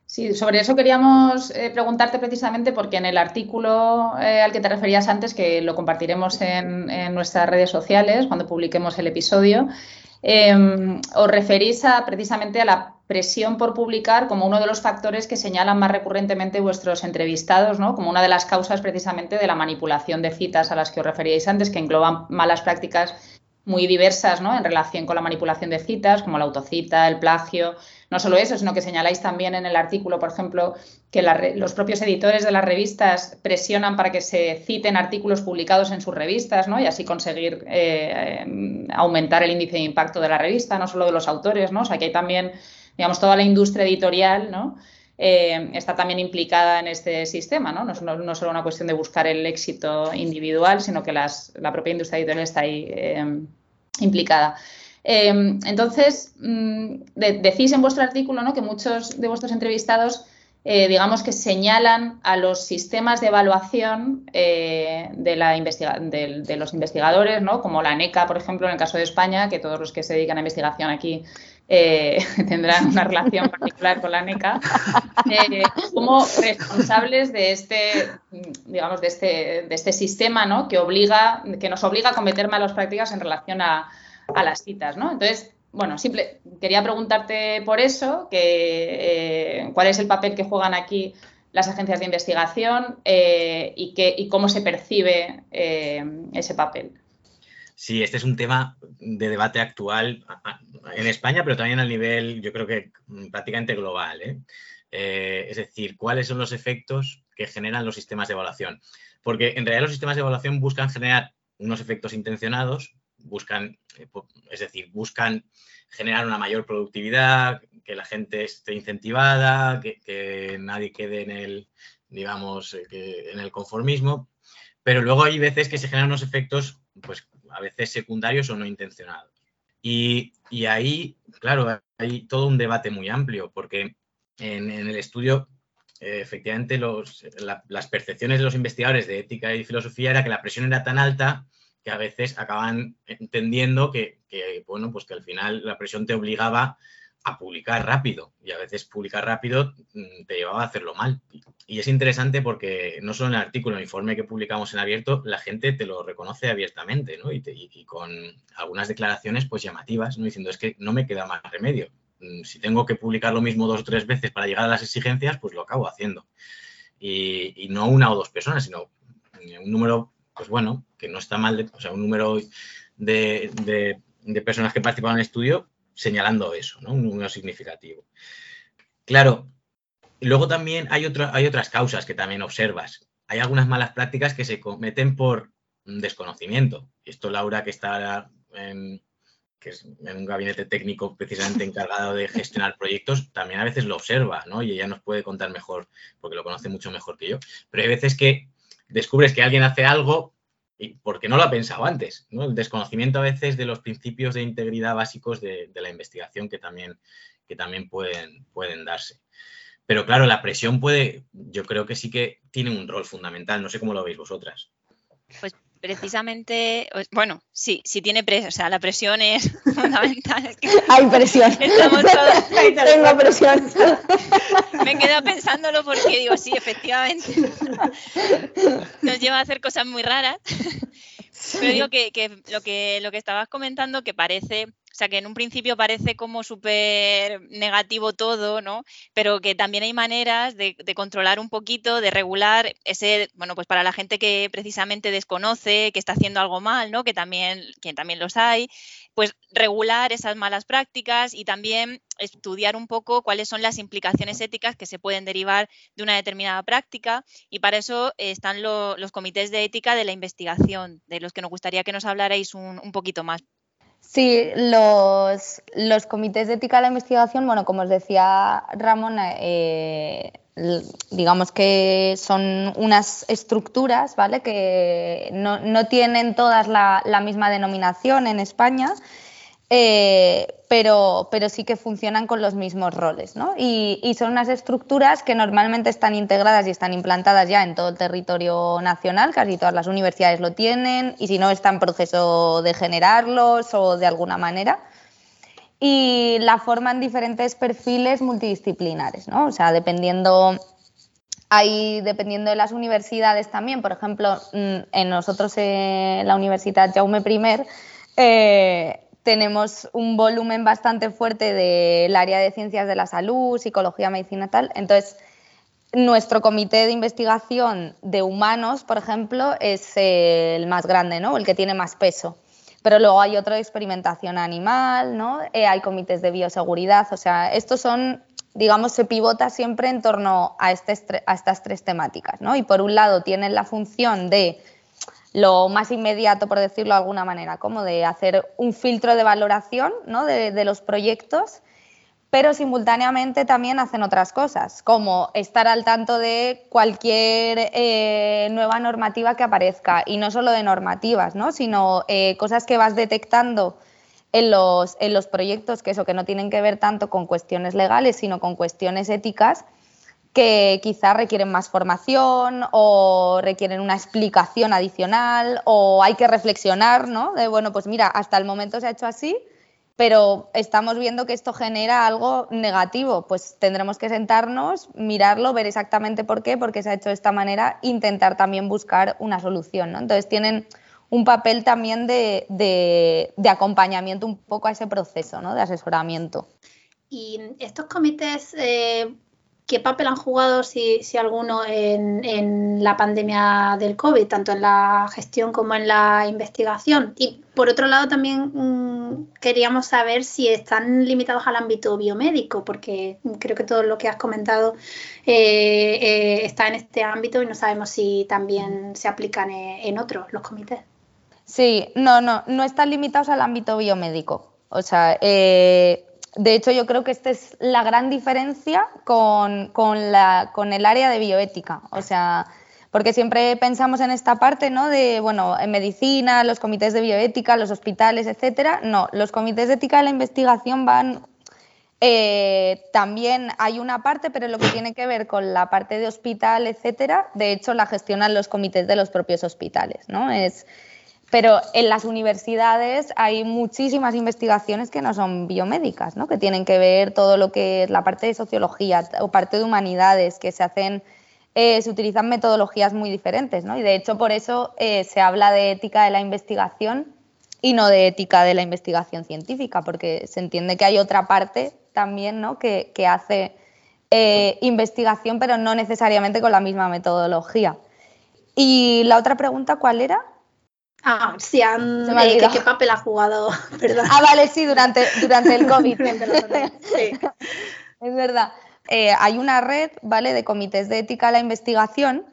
Sí, sobre eso queríamos eh, preguntarte precisamente porque en el artículo eh, al que te referías antes, que lo compartiremos en, nuestras redes sociales cuando publiquemos el episodio, em, os referís precisamente a la presión por publicar como uno de los factores que señalan más recurrentemente vuestros entrevistados, ¿no? como una de las causas precisamente de la manipulación de citas a las que os referíais antes, que engloban malas prácticas muy diversas ¿no? en relación con la manipulación de citas, como la autocita, el plagio. No solo eso, sino que señaláis también en el artículo, por ejemplo, que los propios editores de las revistas presionan para que se citen artículos publicados en sus revistas ¿no? y así conseguir eh, eh, aumentar el índice de impacto de la revista, no solo de los autores. ¿no? O sea, que hay también digamos, toda la industria editorial, ¿no? Eh, está también implicada en este sistema, ¿no? No, solo una cuestión de buscar el éxito individual, sino que la propia industria editorial está ahí eh, implicada. Eh, entonces, mm, decís en vuestro artículo ¿no? que muchos de vuestros entrevistados, digamos que señalan a los sistemas de evaluación de, la de, de, los investigadores, como la NECA, por ejemplo, en el caso de España, que todos los que se dedican a investigación aquí eh, (laughs) tendrán una relación particular con la NECA, eh, como responsables de este, digamos, de este, este sistema que, obliga, que nos obliga a cometer malas prácticas en relación a, las citas. Entonces, bueno, simple, quería preguntarte por eso, que, eh, cuál es el papel que juegan aquí las agencias de investigación y, que, y cómo se percibe ese papel.
Sí, este es un tema de debate actual en España, pero también a nivel, yo creo que prácticamente global. ¿eh? Eh, es decir, cuáles son los efectos que generan los sistemas de evaluación. Porque en realidad los sistemas de evaluación buscan generar unos efectos intencionados, buscan, eh, es decir, buscan generar una mayor productividad, que la gente esté incentivada, que, nadie quede en el, digamos, que en el conformismo. Pero luego hay veces que se generan unos efectos, pues a veces secundarios o no intencionados. Y, ahí, claro, hay todo un debate muy amplio, porque en, el estudio, eh, efectivamente, las percepciones de los investigadores de ética y filosofía era que la presión era tan alta que a veces acaban entendiendo que, bueno, pues que al final la presión te obligaba a publicar rápido y a veces publicar rápido mm, te llevaba a hacerlo mal. Y es interesante porque no solo en el artículo, en el informe que publicamos en abierto, la gente te lo reconoce abiertamente ¿no? y, con algunas declaraciones pues llamativas, ¿no? diciendo es que no me queda más remedio. mm, si tengo que publicar lo mismo dos o tres veces para llegar a las exigencias, pues lo acabo haciendo. Y, no una o dos personas, sino un número, pues bueno, que no está mal, o sea, un número de, personas que participan en el estudio señalando eso, ¿no? Un número significativo. Claro, luego también hay, hay otras causas que también observas. Hay algunas malas prácticas que se cometen por desconocimiento. Y esto Laura, que está en, que es en un gabinete técnico precisamente (laughs) encargado de gestionar proyectos, también a veces lo observa, ¿no? Y ella nos puede contar mejor, porque lo conoce mucho mejor que yo. Pero hay veces que descubres que alguien hace algo porque no lo ha pensado antes. El desconocimiento a veces de los principios de integridad básicos de, la investigación que también, que también pueden, pueden darse. Pero claro, la presión puede, yo creo que sí que tiene un rol fundamental, no sé cómo lo veis vosotras.
Pues precisamente, bueno, sí, sí tiene presión, o sea, la presión es (laughs) fundamental. (laughs)
Hay presión. Estamos (laughs) todos. Tengo presión.
Me he quedado pensándolo porque digo, sí, efectivamente. Nos lleva a hacer cosas muy raras. Pero digo que, lo que lo que estabas comentando, que parece o sea, que en un principio parece como súper negativo todo, ¿no? Pero que también hay maneras de, controlar un poquito, de regular ese, bueno, pues para la gente que precisamente desconoce, que está haciendo algo mal, ¿no? Que también, que también los hay, pues regular esas malas prácticas y también estudiar un poco cuáles son las implicaciones éticas que se pueden derivar de una determinada práctica y para eso están los comités de ética de la investigación, de los que nos gustaría que nos hablarais un poquito más.
Sí, los, los, comités de ética de la investigación, bueno, como os decía Ramón, eh, digamos que son unas estructuras, ¿vale? Que no, no tienen todas la, la, misma denominación en España, eh, pero, pero sí que funcionan con los mismos roles. ¿no? Y, son unas estructuras que normalmente están integradas y están implantadas ya en todo el territorio nacional, casi todas las universidades lo tienen, y si no, está en proceso de generarlos o de alguna manera. Y la forman diferentes perfiles multidisciplinares, ¿no? o sea, dependiendo hay, dependiendo de las universidades también, por ejemplo, mm, en nosotros en la Universidad Jaume I, eh, tenemos un volumen bastante fuerte del área de ciencias de la salud, psicología, medicina tal. Entonces, nuestro comité de investigación de humanos, por ejemplo, es el más grande, ¿no? El que tiene más peso. Pero luego hay otro de experimentación animal, ¿no? Eh, hay comités de bioseguridad, o sea, estos son, digamos, se pivota siempre en torno a, este, a estas tres temáticas, ¿no? Y por un lado tienen la función de lo más inmediato, por decirlo de alguna manera, como de hacer un filtro de valoración de, los proyectos, pero simultáneamente también hacen otras cosas, como estar al tanto de cualquier eh, nueva normativa que aparezca, y no solo de normativas, sino eh, cosas que vas detectando en los, en los proyectos, que eso que no tienen que ver tanto con cuestiones legales, sino con cuestiones éticas, que quizás requieren más formación o requieren una explicación adicional o hay que reflexionar, ¿no? De, bueno, pues mira, hasta el momento se ha hecho así, pero estamos viendo que esto genera algo negativo, pues tendremos que sentarnos, mirarlo, ver exactamente por qué, porque se ha hecho de esta manera, intentar también buscar una solución, ¿no? Entonces tienen un papel también de, acompañamiento un poco a ese proceso, ¿no? De asesoramiento.
Y estos comités eh, ¿Qué papel han jugado, si, alguno, en, la pandemia del COVID, tanto en la gestión como en la investigación? Y por otro lado, también mm, queríamos saber si están limitados al ámbito biomédico, porque creo que todo lo que has comentado eh, eh, está en este ámbito y no sabemos si también se aplican eh, en, otros los comités.
Sí, no, no, no están limitados al ámbito biomédico. O sea, de hecho, yo creo que esta es la gran diferencia con, el área de bioética. O sea, porque siempre pensamos en esta parte, ¿no? De, bueno, en medicina, los comités de bioética, los hospitales, etcétera. No, los comités de ética de la investigación van. Eh, también hay una parte, pero lo que tiene que ver con la parte de hospital, etcétera, de hecho la gestionan los comités de los propios hospitales, ¿no? Es, pero en las universidades hay muchísimas investigaciones que no son biomédicas, ¿no? que tienen que ver todo lo que es la parte de sociología o parte de humanidades, que se hacen, eh, se utilizan metodologías muy diferentes. ¿no? Y de hecho por eso eh, se habla de ética de la investigación y no de ética de la investigación científica, porque se entiende que hay otra parte también, ¿no? Que, hace eh, investigación, pero no necesariamente con la misma metodología. Y la otra pregunta, ¿cuál era?
Ah, sí, han, ¿qué, papel ha jugado? (laughs)
Ah, vale, sí, durante, (laughs) durante el COVID. sí. Es verdad. Eh, hay una red, ¿vale?, de comités de ética a la investigación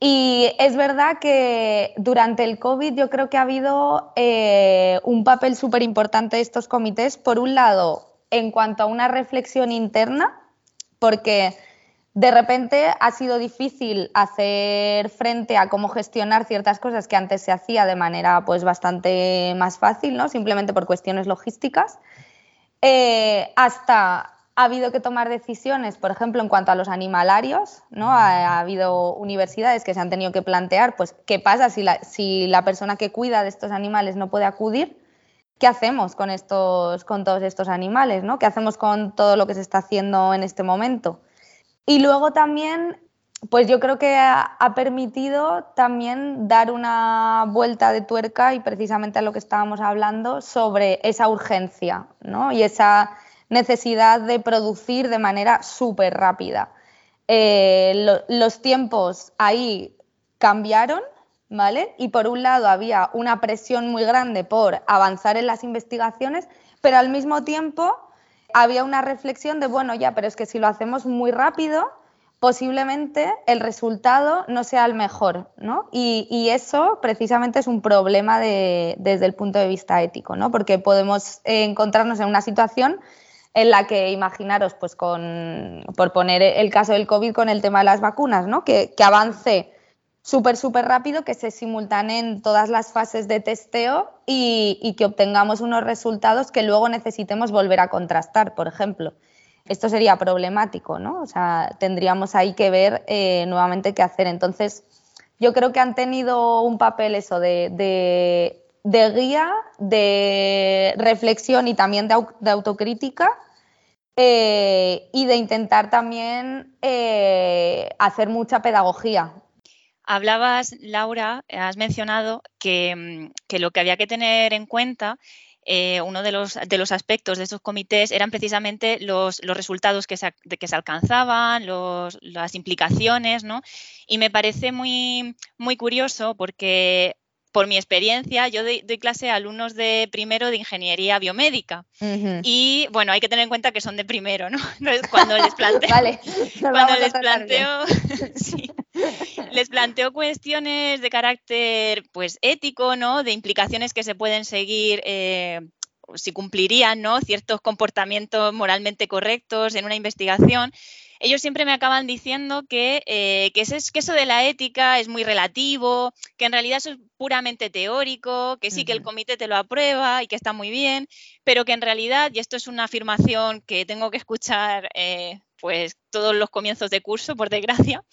y es verdad que durante el COVID yo creo que ha habido eh, un papel súper importante de estos comités, por un lado, en cuanto a una reflexión interna, porque de repente ha sido difícil hacer frente a cómo gestionar ciertas cosas que antes se hacía de manera pues bastante más fácil, ¿no? Simplemente por cuestiones logísticas. Eh, hasta ha habido que tomar decisiones, por ejemplo, en cuanto a los animalarios, ¿no? Ha, habido universidades que se han tenido que plantear, pues, ¿qué pasa si la, si la persona que cuida de estos animales no puede acudir? ¿Qué hacemos con, estos, con todos estos animales? ¿no? ¿Qué hacemos con todo lo que se está haciendo en este momento? Y luego también, pues yo creo que ha, permitido también dar una vuelta de tuerca y precisamente a lo que estábamos hablando sobre esa urgencia ¿no? y esa necesidad de producir de manera súper rápida. Eh, los tiempos ahí cambiaron, ¿vale? Y por un lado había una presión muy grande por avanzar en las investigaciones, pero al mismo tiempo había una reflexión de, bueno, ya, pero es que si lo hacemos muy rápido, posiblemente el resultado no sea el mejor, ¿no? Y, eso precisamente es un problema desde el punto de vista ético, ¿no? Porque podemos encontrarnos en una situación en la que imaginaros, pues con, por poner el caso del COVID con el tema de las vacunas, ¿no? que, avance súper, súper rápido, que se simultaneen todas las fases de testeo y, que obtengamos unos resultados que luego necesitemos volver a contrastar, por ejemplo. Esto sería problemático, ¿no? O sea, tendríamos ahí que ver eh, nuevamente qué hacer. Entonces, yo creo que han tenido un papel eso de, de, guía, de reflexión y también de autocrítica eh, y de intentar también eh, hacer mucha pedagogía.
Hablabas, Laura, has mencionado que, mm, lo que había que tener en cuenta eh, uno de los, aspectos de estos comités eran precisamente los, resultados que se, que alcanzaban, las implicaciones, ¿no? Y me parece muy curioso porque por mi experiencia, yo doy, clase a alumnos de primero de ingeniería biomédica. Y bueno, hay que tener en cuenta que son de primero, ¿no? (laughs) cuando les (laughs) planteo, cuando les planteo, (laughs) les planteo cuestiones de carácter pues ético, ¿no? De implicaciones que se pueden seguir. Eh, si cumplirían ¿no? ciertos comportamientos moralmente correctos en una investigación, ellos siempre me acaban diciendo que, eh, que, eso de la ética es muy relativo, que en realidad eso es puramente teórico, que sí, que el comité te lo aprueba y que está muy bien, pero que en realidad, y esto es una afirmación que tengo que escuchar eh, pues todos los comienzos de curso, por desgracia,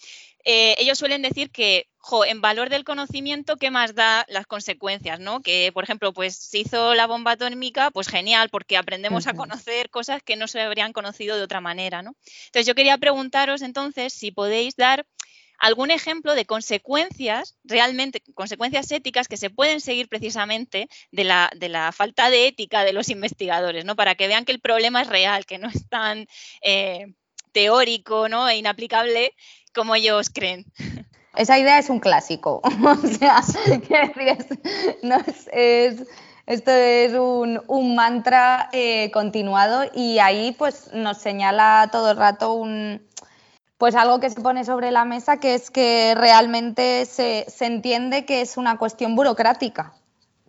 eh, ellos suelen decir que, en valor del conocimiento, ¿qué más da las consecuencias? ¿no? Que, por ejemplo, pues se hizo la bomba atómica, pues genial, porque aprendemos a conocer cosas que no se habrían conocido de otra manera. ¿no? Entonces, yo quería preguntaros entonces si podéis dar algún ejemplo de consecuencias, realmente consecuencias éticas que se pueden seguir precisamente de la, de la falta de ética de los investigadores, ¿no? Para que vean que el problema es real, que no es tan eh, teórico ¿no? e inaplicable como ellos creen.
Esa idea es un clásico. (laughs) o sea, esto es un, mantra eh, continuado y ahí pues nos señala todo el rato un, pues algo que se pone sobre la mesa que es que realmente se, entiende que es una cuestión burocrática.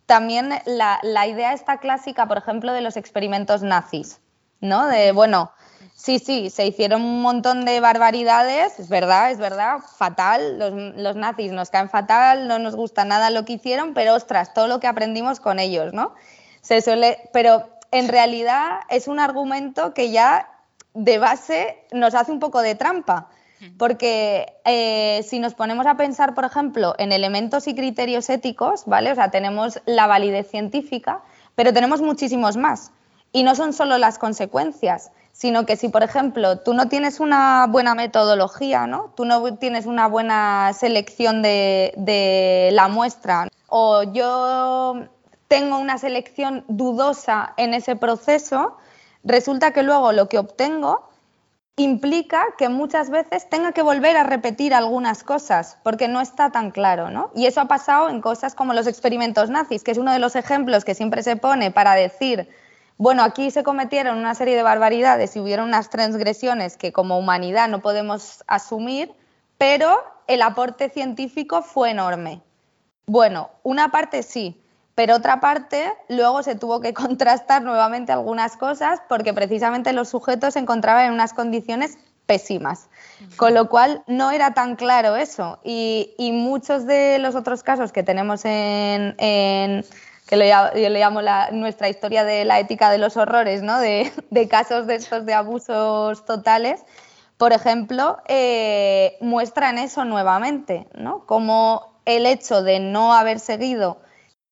También la, la idea esta clásica, por ejemplo, de los experimentos nazis, ¿no? De, bueno, Sí, sí, se hicieron un montón de barbaridades, es verdad, es verdad, fatal, los, nazis nos caen fatal, no nos gusta nada lo que hicieron, pero ostras, todo lo que aprendimos con ellos, ¿no? Se suele, pero en realidad es un argumento que ya de base nos hace un poco de trampa, porque eh, si nos ponemos a pensar, por ejemplo, en elementos y criterios éticos, ¿vale? O sea, tenemos la validez científica, pero tenemos muchísimos más. Y no son solo las consecuencias, sino que si, por ejemplo, tú no tienes una buena metodología, ¿no? tú no tienes una buena selección de, la muestra, o yo tengo una selección dudosa en ese proceso, resulta que luego lo que obtengo implica que muchas veces tenga que volver a repetir algunas cosas porque no está tan claro, ¿no? Y eso ha pasado en cosas como los experimentos nazis, que es uno de los ejemplos que siempre se pone para decir, bueno, aquí se cometieron una serie de barbaridades y hubieron unas transgresiones que como humanidad no podemos asumir, pero el aporte científico fue enorme. Bueno, una parte sí, pero otra parte, luego se tuvo que (laughs) contrastar nuevamente algunas cosas porque precisamente los sujetos se encontraban en unas condiciones pésimas. Con lo cual no era tan claro eso. Y, muchos de los otros casos que tenemos en, yo le llamo nuestra historia de la ética de los horrores, ¿no? de, casos de estos de abusos totales, por ejemplo, eh, muestran eso nuevamente, ¿no? como el hecho de no haber seguido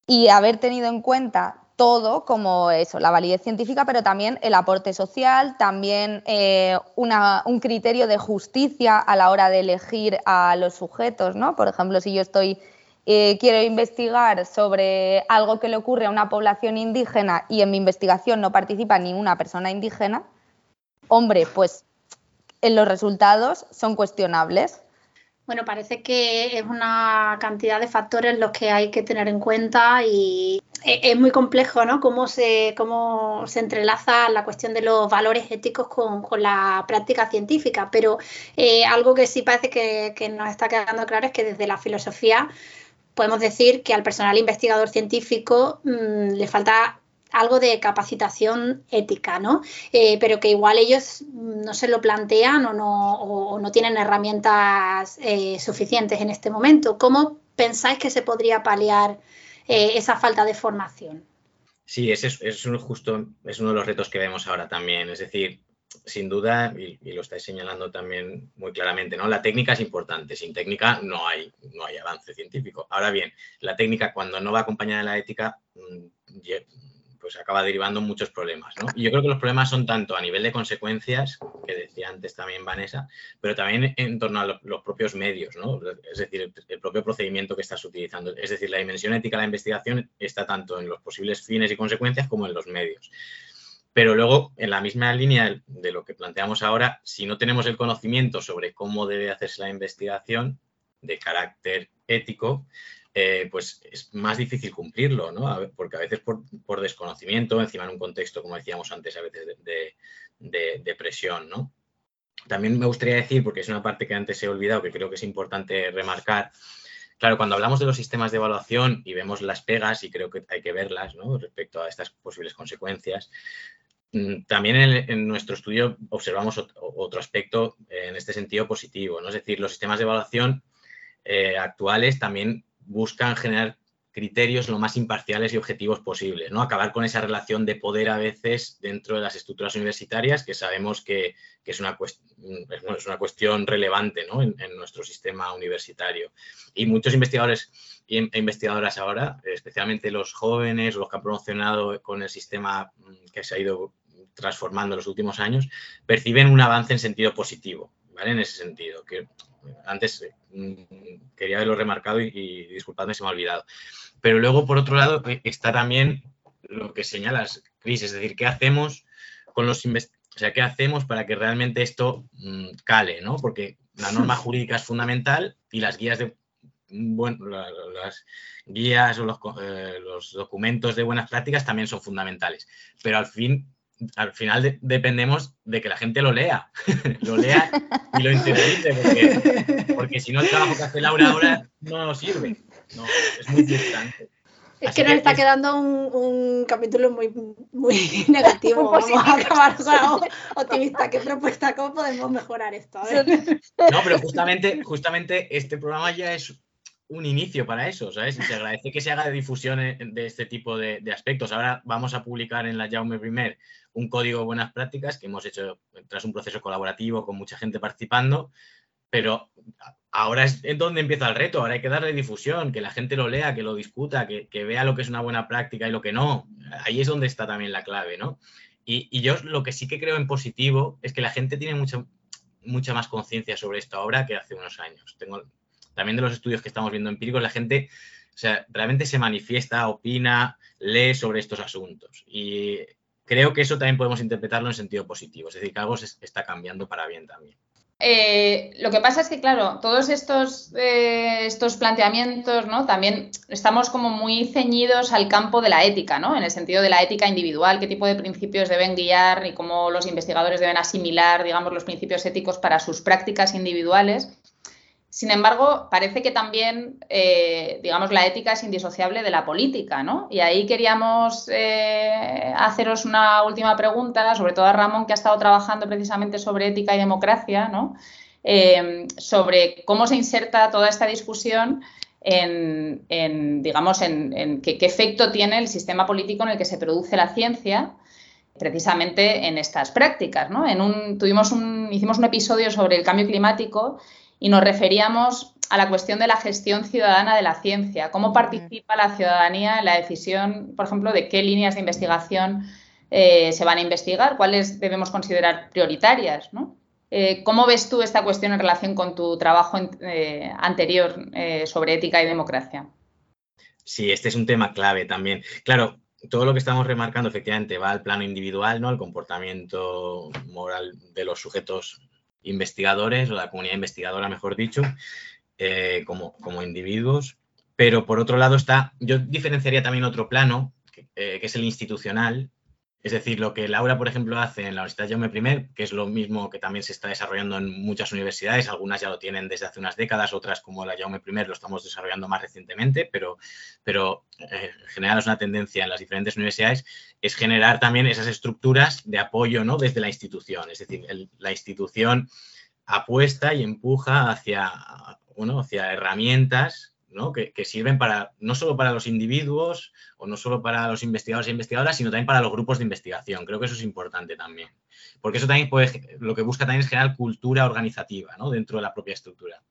y haber tenido en cuenta todo como eso, la validez científica, pero también el aporte social, también eh, un criterio de justicia a la hora de elegir a los sujetos, ¿no? Por ejemplo, si yo estoy eh, quiero investigar sobre algo que le ocurre a una población indígena y en mi investigación no participa ninguna persona indígena, hombre, pues en los resultados son cuestionables.
Bueno, parece que es una cantidad de factores los que hay que tener en cuenta y e-, es muy complejo, ¿no? Cómo se, cómo se entrelaza la cuestión de los valores éticos con, la práctica científica. Pero eh, algo que sí parece que, nos está quedando claro es que desde la filosofía podemos decir que al personal investigador científico mm, le falta algo de capacitación ética, ¿no? Eh, pero que igual ellos no se lo plantean o no, no tienen herramientas eh, suficientes en este momento. ¿Cómo pensáis que se podría paliar eh, esa falta de formación?
Sí, ese es, justo, es uno de los retos que vemos ahora también. Es decir, sin duda, y, lo estáis señalando también muy claramente, ¿no? La técnica es importante. Sin técnica no hay, no hay avance científico. Ahora bien, la técnica cuando no va acompañada de la ética mm, pues acaba derivando muchos problemas. Y yo creo que los problemas son tanto a nivel de consecuencias, que decía antes también Vanessa, pero también en torno a los propios medios, ¿no? es decir, el, propio procedimiento que estás utilizando. Es decir, la dimensión ética de la investigación está tanto en los posibles fines y consecuencias como en los medios. Pero luego, en la misma línea de lo que planteamos ahora, si no tenemos el conocimiento sobre cómo debe hacerse la investigación de carácter ético, eh, pues es más difícil cumplirlo, ¿no? porque a veces por, desconocimiento, encima en un contexto, como decíamos antes, a veces de, presión, ¿no? También me gustaría decir, porque es una parte que antes he olvidado, que creo que es importante remarcar, Claro, cuando hablamos de los sistemas de evaluación y vemos las pegas, y creo que hay que verlas ¿no? respecto a estas posibles consecuencias, mm, también en, nuestro estudio observamos otro aspecto en este sentido positivo, ¿no? es decir, los sistemas de evaluación eh, actuales también buscan generar criterios lo más imparciales y objetivos posibles, ¿no? Acabar con esa relación de poder a veces dentro de las estructuras universitarias, que sabemos que, es, una es, una cuestión relevante en, nuestro sistema universitario. Y muchos investigadores e investigadoras ahora, especialmente los jóvenes, los que han promocionado con el sistema mm, que se ha ido transformando en los últimos años, perciben un avance en sentido positivo, ¿vale? En ese sentido, antes mm, quería haberlo remarcado y, disculpadme, se me ha olvidado. Pero luego, por otro lado, eh, está también lo que señalas, Cris, es decir, ¿qué hacemos con los o sea, ¿qué hacemos para que realmente esto mm, cale, ¿no? Porque la (laughs) norma jurídica es fundamental y las guías de bueno, las guías o los, eh, los, documentos de buenas prácticas también son fundamentales. Pero al fin al final dependemos de que la gente lo lea, (laughs) lo lea y lo interiorice, porque, si no el trabajo que hace Laura ahora no nos sirve. No, es muy distante.
Es que nos está quedando un, capítulo muy, muy negativo. Vamos a acabar con optimista. ¿Qué propuesta? ¿Cómo podemos mejorar esto?
No, pero justamente, justamente este programa ya es un inicio para eso, ¿sabes? Y se agradece que se haga de difusión de este tipo de, aspectos. Ahora vamos a publicar en la Jaume Primer un código de buenas prácticas que hemos hecho tras un proceso colaborativo con mucha gente participando, pero ahora es donde empieza el reto, ahora hay que darle difusión, que la gente lo lea, que lo discuta, que, vea lo que es una buena práctica y lo que no. Ahí es donde está también la clave, ¿no? Y, y yo lo que sí que creo en positivo es que la gente tiene mucha, mucha más conciencia sobre esto ahora que hace unos años. Tengo, también de los estudios que estamos viendo empíricos, la gente o sea, realmente se manifiesta, opina, lee sobre estos asuntos. Y creo que eso también podemos interpretarlo en sentido positivo, es decir, que algo está cambiando para bien también.
Eh, lo que pasa es que, claro, todos estos, eh, estos planteamientos, ¿no? También estamos como muy ceñidos al campo de la ética, ¿no? En el sentido de la ética individual, qué tipo de principios deben guiar y cómo los investigadores deben asimilar, digamos, los principios éticos para sus prácticas individuales. Sin embargo, parece que también, eh, digamos, la ética es indisociable de la política, ¿no? Y ahí queríamos eh, haceros una última pregunta, sobre todo a Ramón, que ha estado trabajando precisamente sobre ética y democracia, ¿no? Eh, sobre cómo se inserta toda esta discusión en, digamos, en, qué, efecto tiene el sistema político en el que se produce la ciencia, precisamente en estas prácticas, ¿no? Tuvimos un, hicimos un episodio sobre el cambio climático y nos referíamos a la cuestión de la gestión ciudadana de la ciencia, cómo participa la ciudadanía en la decisión, por ejemplo, de qué líneas de investigación eh, se van a investigar, cuáles debemos considerar prioritarias, eh, ¿Cómo ves tú esta cuestión en relación con tu trabajo eh, anterior sobre ética y democracia?
Sí, este es un tema clave también. Claro, todo lo que estamos remarcando efectivamente va al plano individual, ¿no? Al comportamiento moral de los sujetos investigadores o la comunidad investigadora, mejor dicho, eh, como, como, individuos. Pero por otro lado está, yo diferenciaría también otro plano, que, eh, que es el institucional, es decir, lo que Laura, por ejemplo, hace en la Universidad Jaume I, que es lo mismo que también se está desarrollando en muchas universidades, algunas ya lo tienen desde hace unas décadas, otras como la Jaume I lo estamos desarrollando más recientemente, pero, pero eh, en general es una tendencia en las diferentes universidades, es generar también esas estructuras de apoyo ¿no? desde la institución. Es decir, la institución apuesta y empuja hacia, bueno, hacia herramientas que, sirven para, no solo para los individuos o no solo para los investigadores e investigadoras, sino también para los grupos de investigación. Creo que eso es importante también. Porque eso también puede, lo que busca también es generar cultura organizativa dentro de la propia estructura.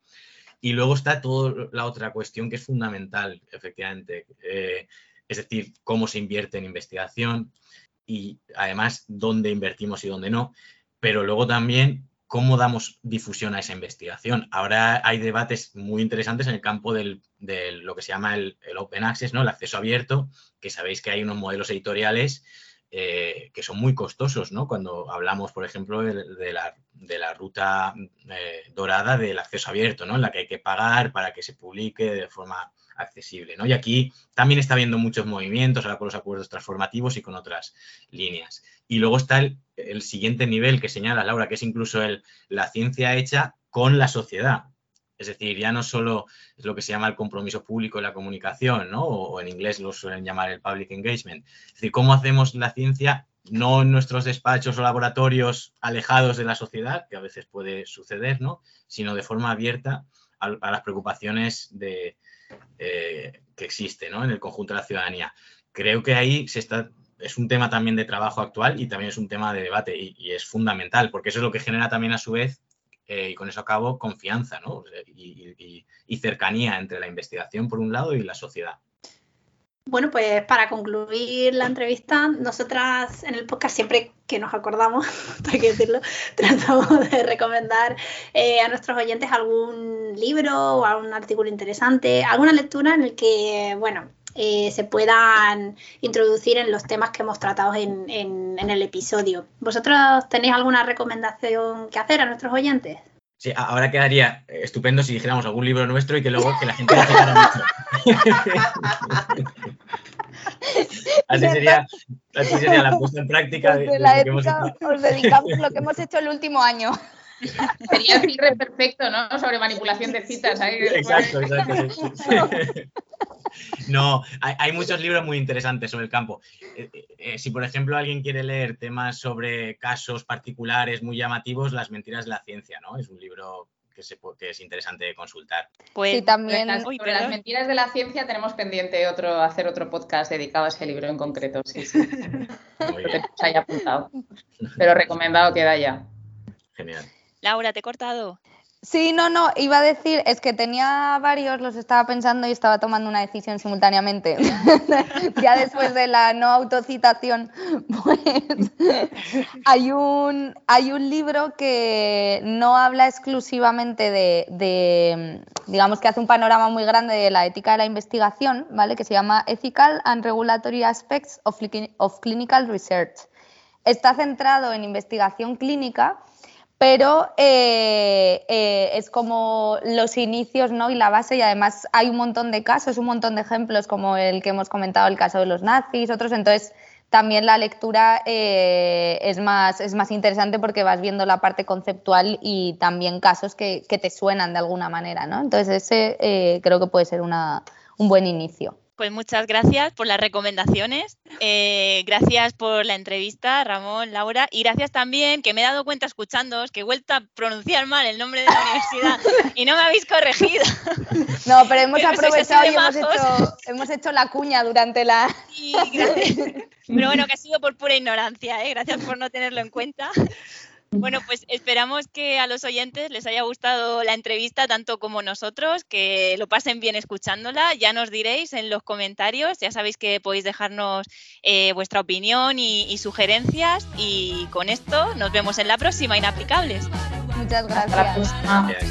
Y luego está toda la otra cuestión que es fundamental, efectivamente. Eh, es decir, cómo se invierte en investigación y además dónde invertimos y dónde no. Pero luego también cómo damos difusión a esa investigación. Ahora hay debates muy interesantes en el campo de lo que se llama el, open access, ¿no? el acceso abierto, que sabéis que hay unos modelos editoriales eh, que son muy costosos, ¿no? Cuando hablamos, por ejemplo, de, la, ruta eh, dorada del acceso abierto, ¿no? En la que hay que pagar para que se publique de forma accesible, ¿no? Y aquí también está habiendo muchos movimientos, ahora con los acuerdos transformativos y con otras líneas. Y luego está el, siguiente nivel que señala Laura, que es incluso el, la ciencia hecha con la sociedad. Es decir, ya no solo es lo que se llama el compromiso público y la comunicación, ¿no? O, en inglés lo suelen llamar el public engagement. Es decir, cómo hacemos la ciencia no en nuestros despachos o laboratorios alejados de la sociedad, que a veces puede suceder, ¿no? Sino de forma abierta a, las preocupaciones de, eh, que existen ¿no? en el conjunto de la ciudadanía. Creo que ahí se está es un tema también de trabajo actual y también es un tema de debate y, es fundamental, porque eso es lo que genera también a su vez, eh, y con eso acabo, confianza ¿no? y, cercanía entre la investigación por un lado y la sociedad.
Bueno, pues para concluir la entrevista, nosotras en el podcast siempre que nos acordamos, (laughs) hay que decirlo, (laughs) tratamos de recomendar eh, a nuestros oyentes algún libro o algún artículo interesante, alguna lectura en el que, bueno, eh, se puedan introducir en los temas que hemos tratado en, el episodio. ¿Vosotros tenéis alguna recomendación que hacer a nuestros oyentes?
Sí, ahora quedaría estupendo si dijéramos algún libro nuestro y que luego que la gente lo mucho. (laughs) así, sería, así sería la puesta en práctica de,
la ética, Os dedicamos lo que hemos hecho el último año.
Sería el cierre perfecto, ¿no? Sobre manipulación de citas.
Exacto, exacto. (laughs) No, hay, muchos libros muy interesantes sobre el campo. Eh, eh, si, por ejemplo, alguien quiere leer temas sobre casos particulares muy llamativos, Las mentiras de la ciencia, ¿no? Es un libro que, es interesante consultar.
Pues sí, también sobre las mentiras de la ciencia tenemos pendiente otro, hacer otro podcast dedicado a ese libro en concreto. Sí, sí. Muy bien. haya apuntado. Pero recomendado queda ya.
Genial.
Laura, te he cortado.
Sí, no, no, iba a decir, es que tenía varios, los estaba pensando y estaba tomando una decisión simultáneamente. (laughs) ya después de la no autocitación, pues hay un, hay un libro que no habla exclusivamente de, digamos que hace un panorama muy grande de la ética de la investigación, ¿vale? Que se llama Ethical and Regulatory Aspects of, of Clinical Research está centrado en investigación clínica, pero eh, eh, es como los inicios ¿no? y la base y además hay un montón de casos, un montón de ejemplos como el que hemos comentado, el caso de los nazis, otros, entonces también la lectura eh, es, más, es más interesante porque vas viendo la parte conceptual y también casos que, que te suenan de alguna manera, ¿no? Entonces ese creo que puede ser una, un buen inicio.
Pues muchas gracias por las recomendaciones, eh, gracias por la entrevista, Ramón, Laura, y gracias también que me he dado cuenta escuchándoos que he vuelto a pronunciar mal el nombre de la universidad y no me habéis corregido.
No, pero hemos (laughs) aprovechado y hemos hecho, hemos hecho, la cuña durante la...
Sí, gracias. (laughs) Pero bueno, que ha sido por pura ignorancia, ¿eh? gracias por no tenerlo en cuenta. Bueno, pues esperamos que a los oyentes les haya gustado la entrevista tanto como nosotros, que lo pasen bien escuchándola. Ya nos diréis en los comentarios, ya sabéis que podéis dejarnos eh, vuestra opinión y, sugerencias y con esto nos vemos en la próxima, Inaplicables.
Muchas gracias.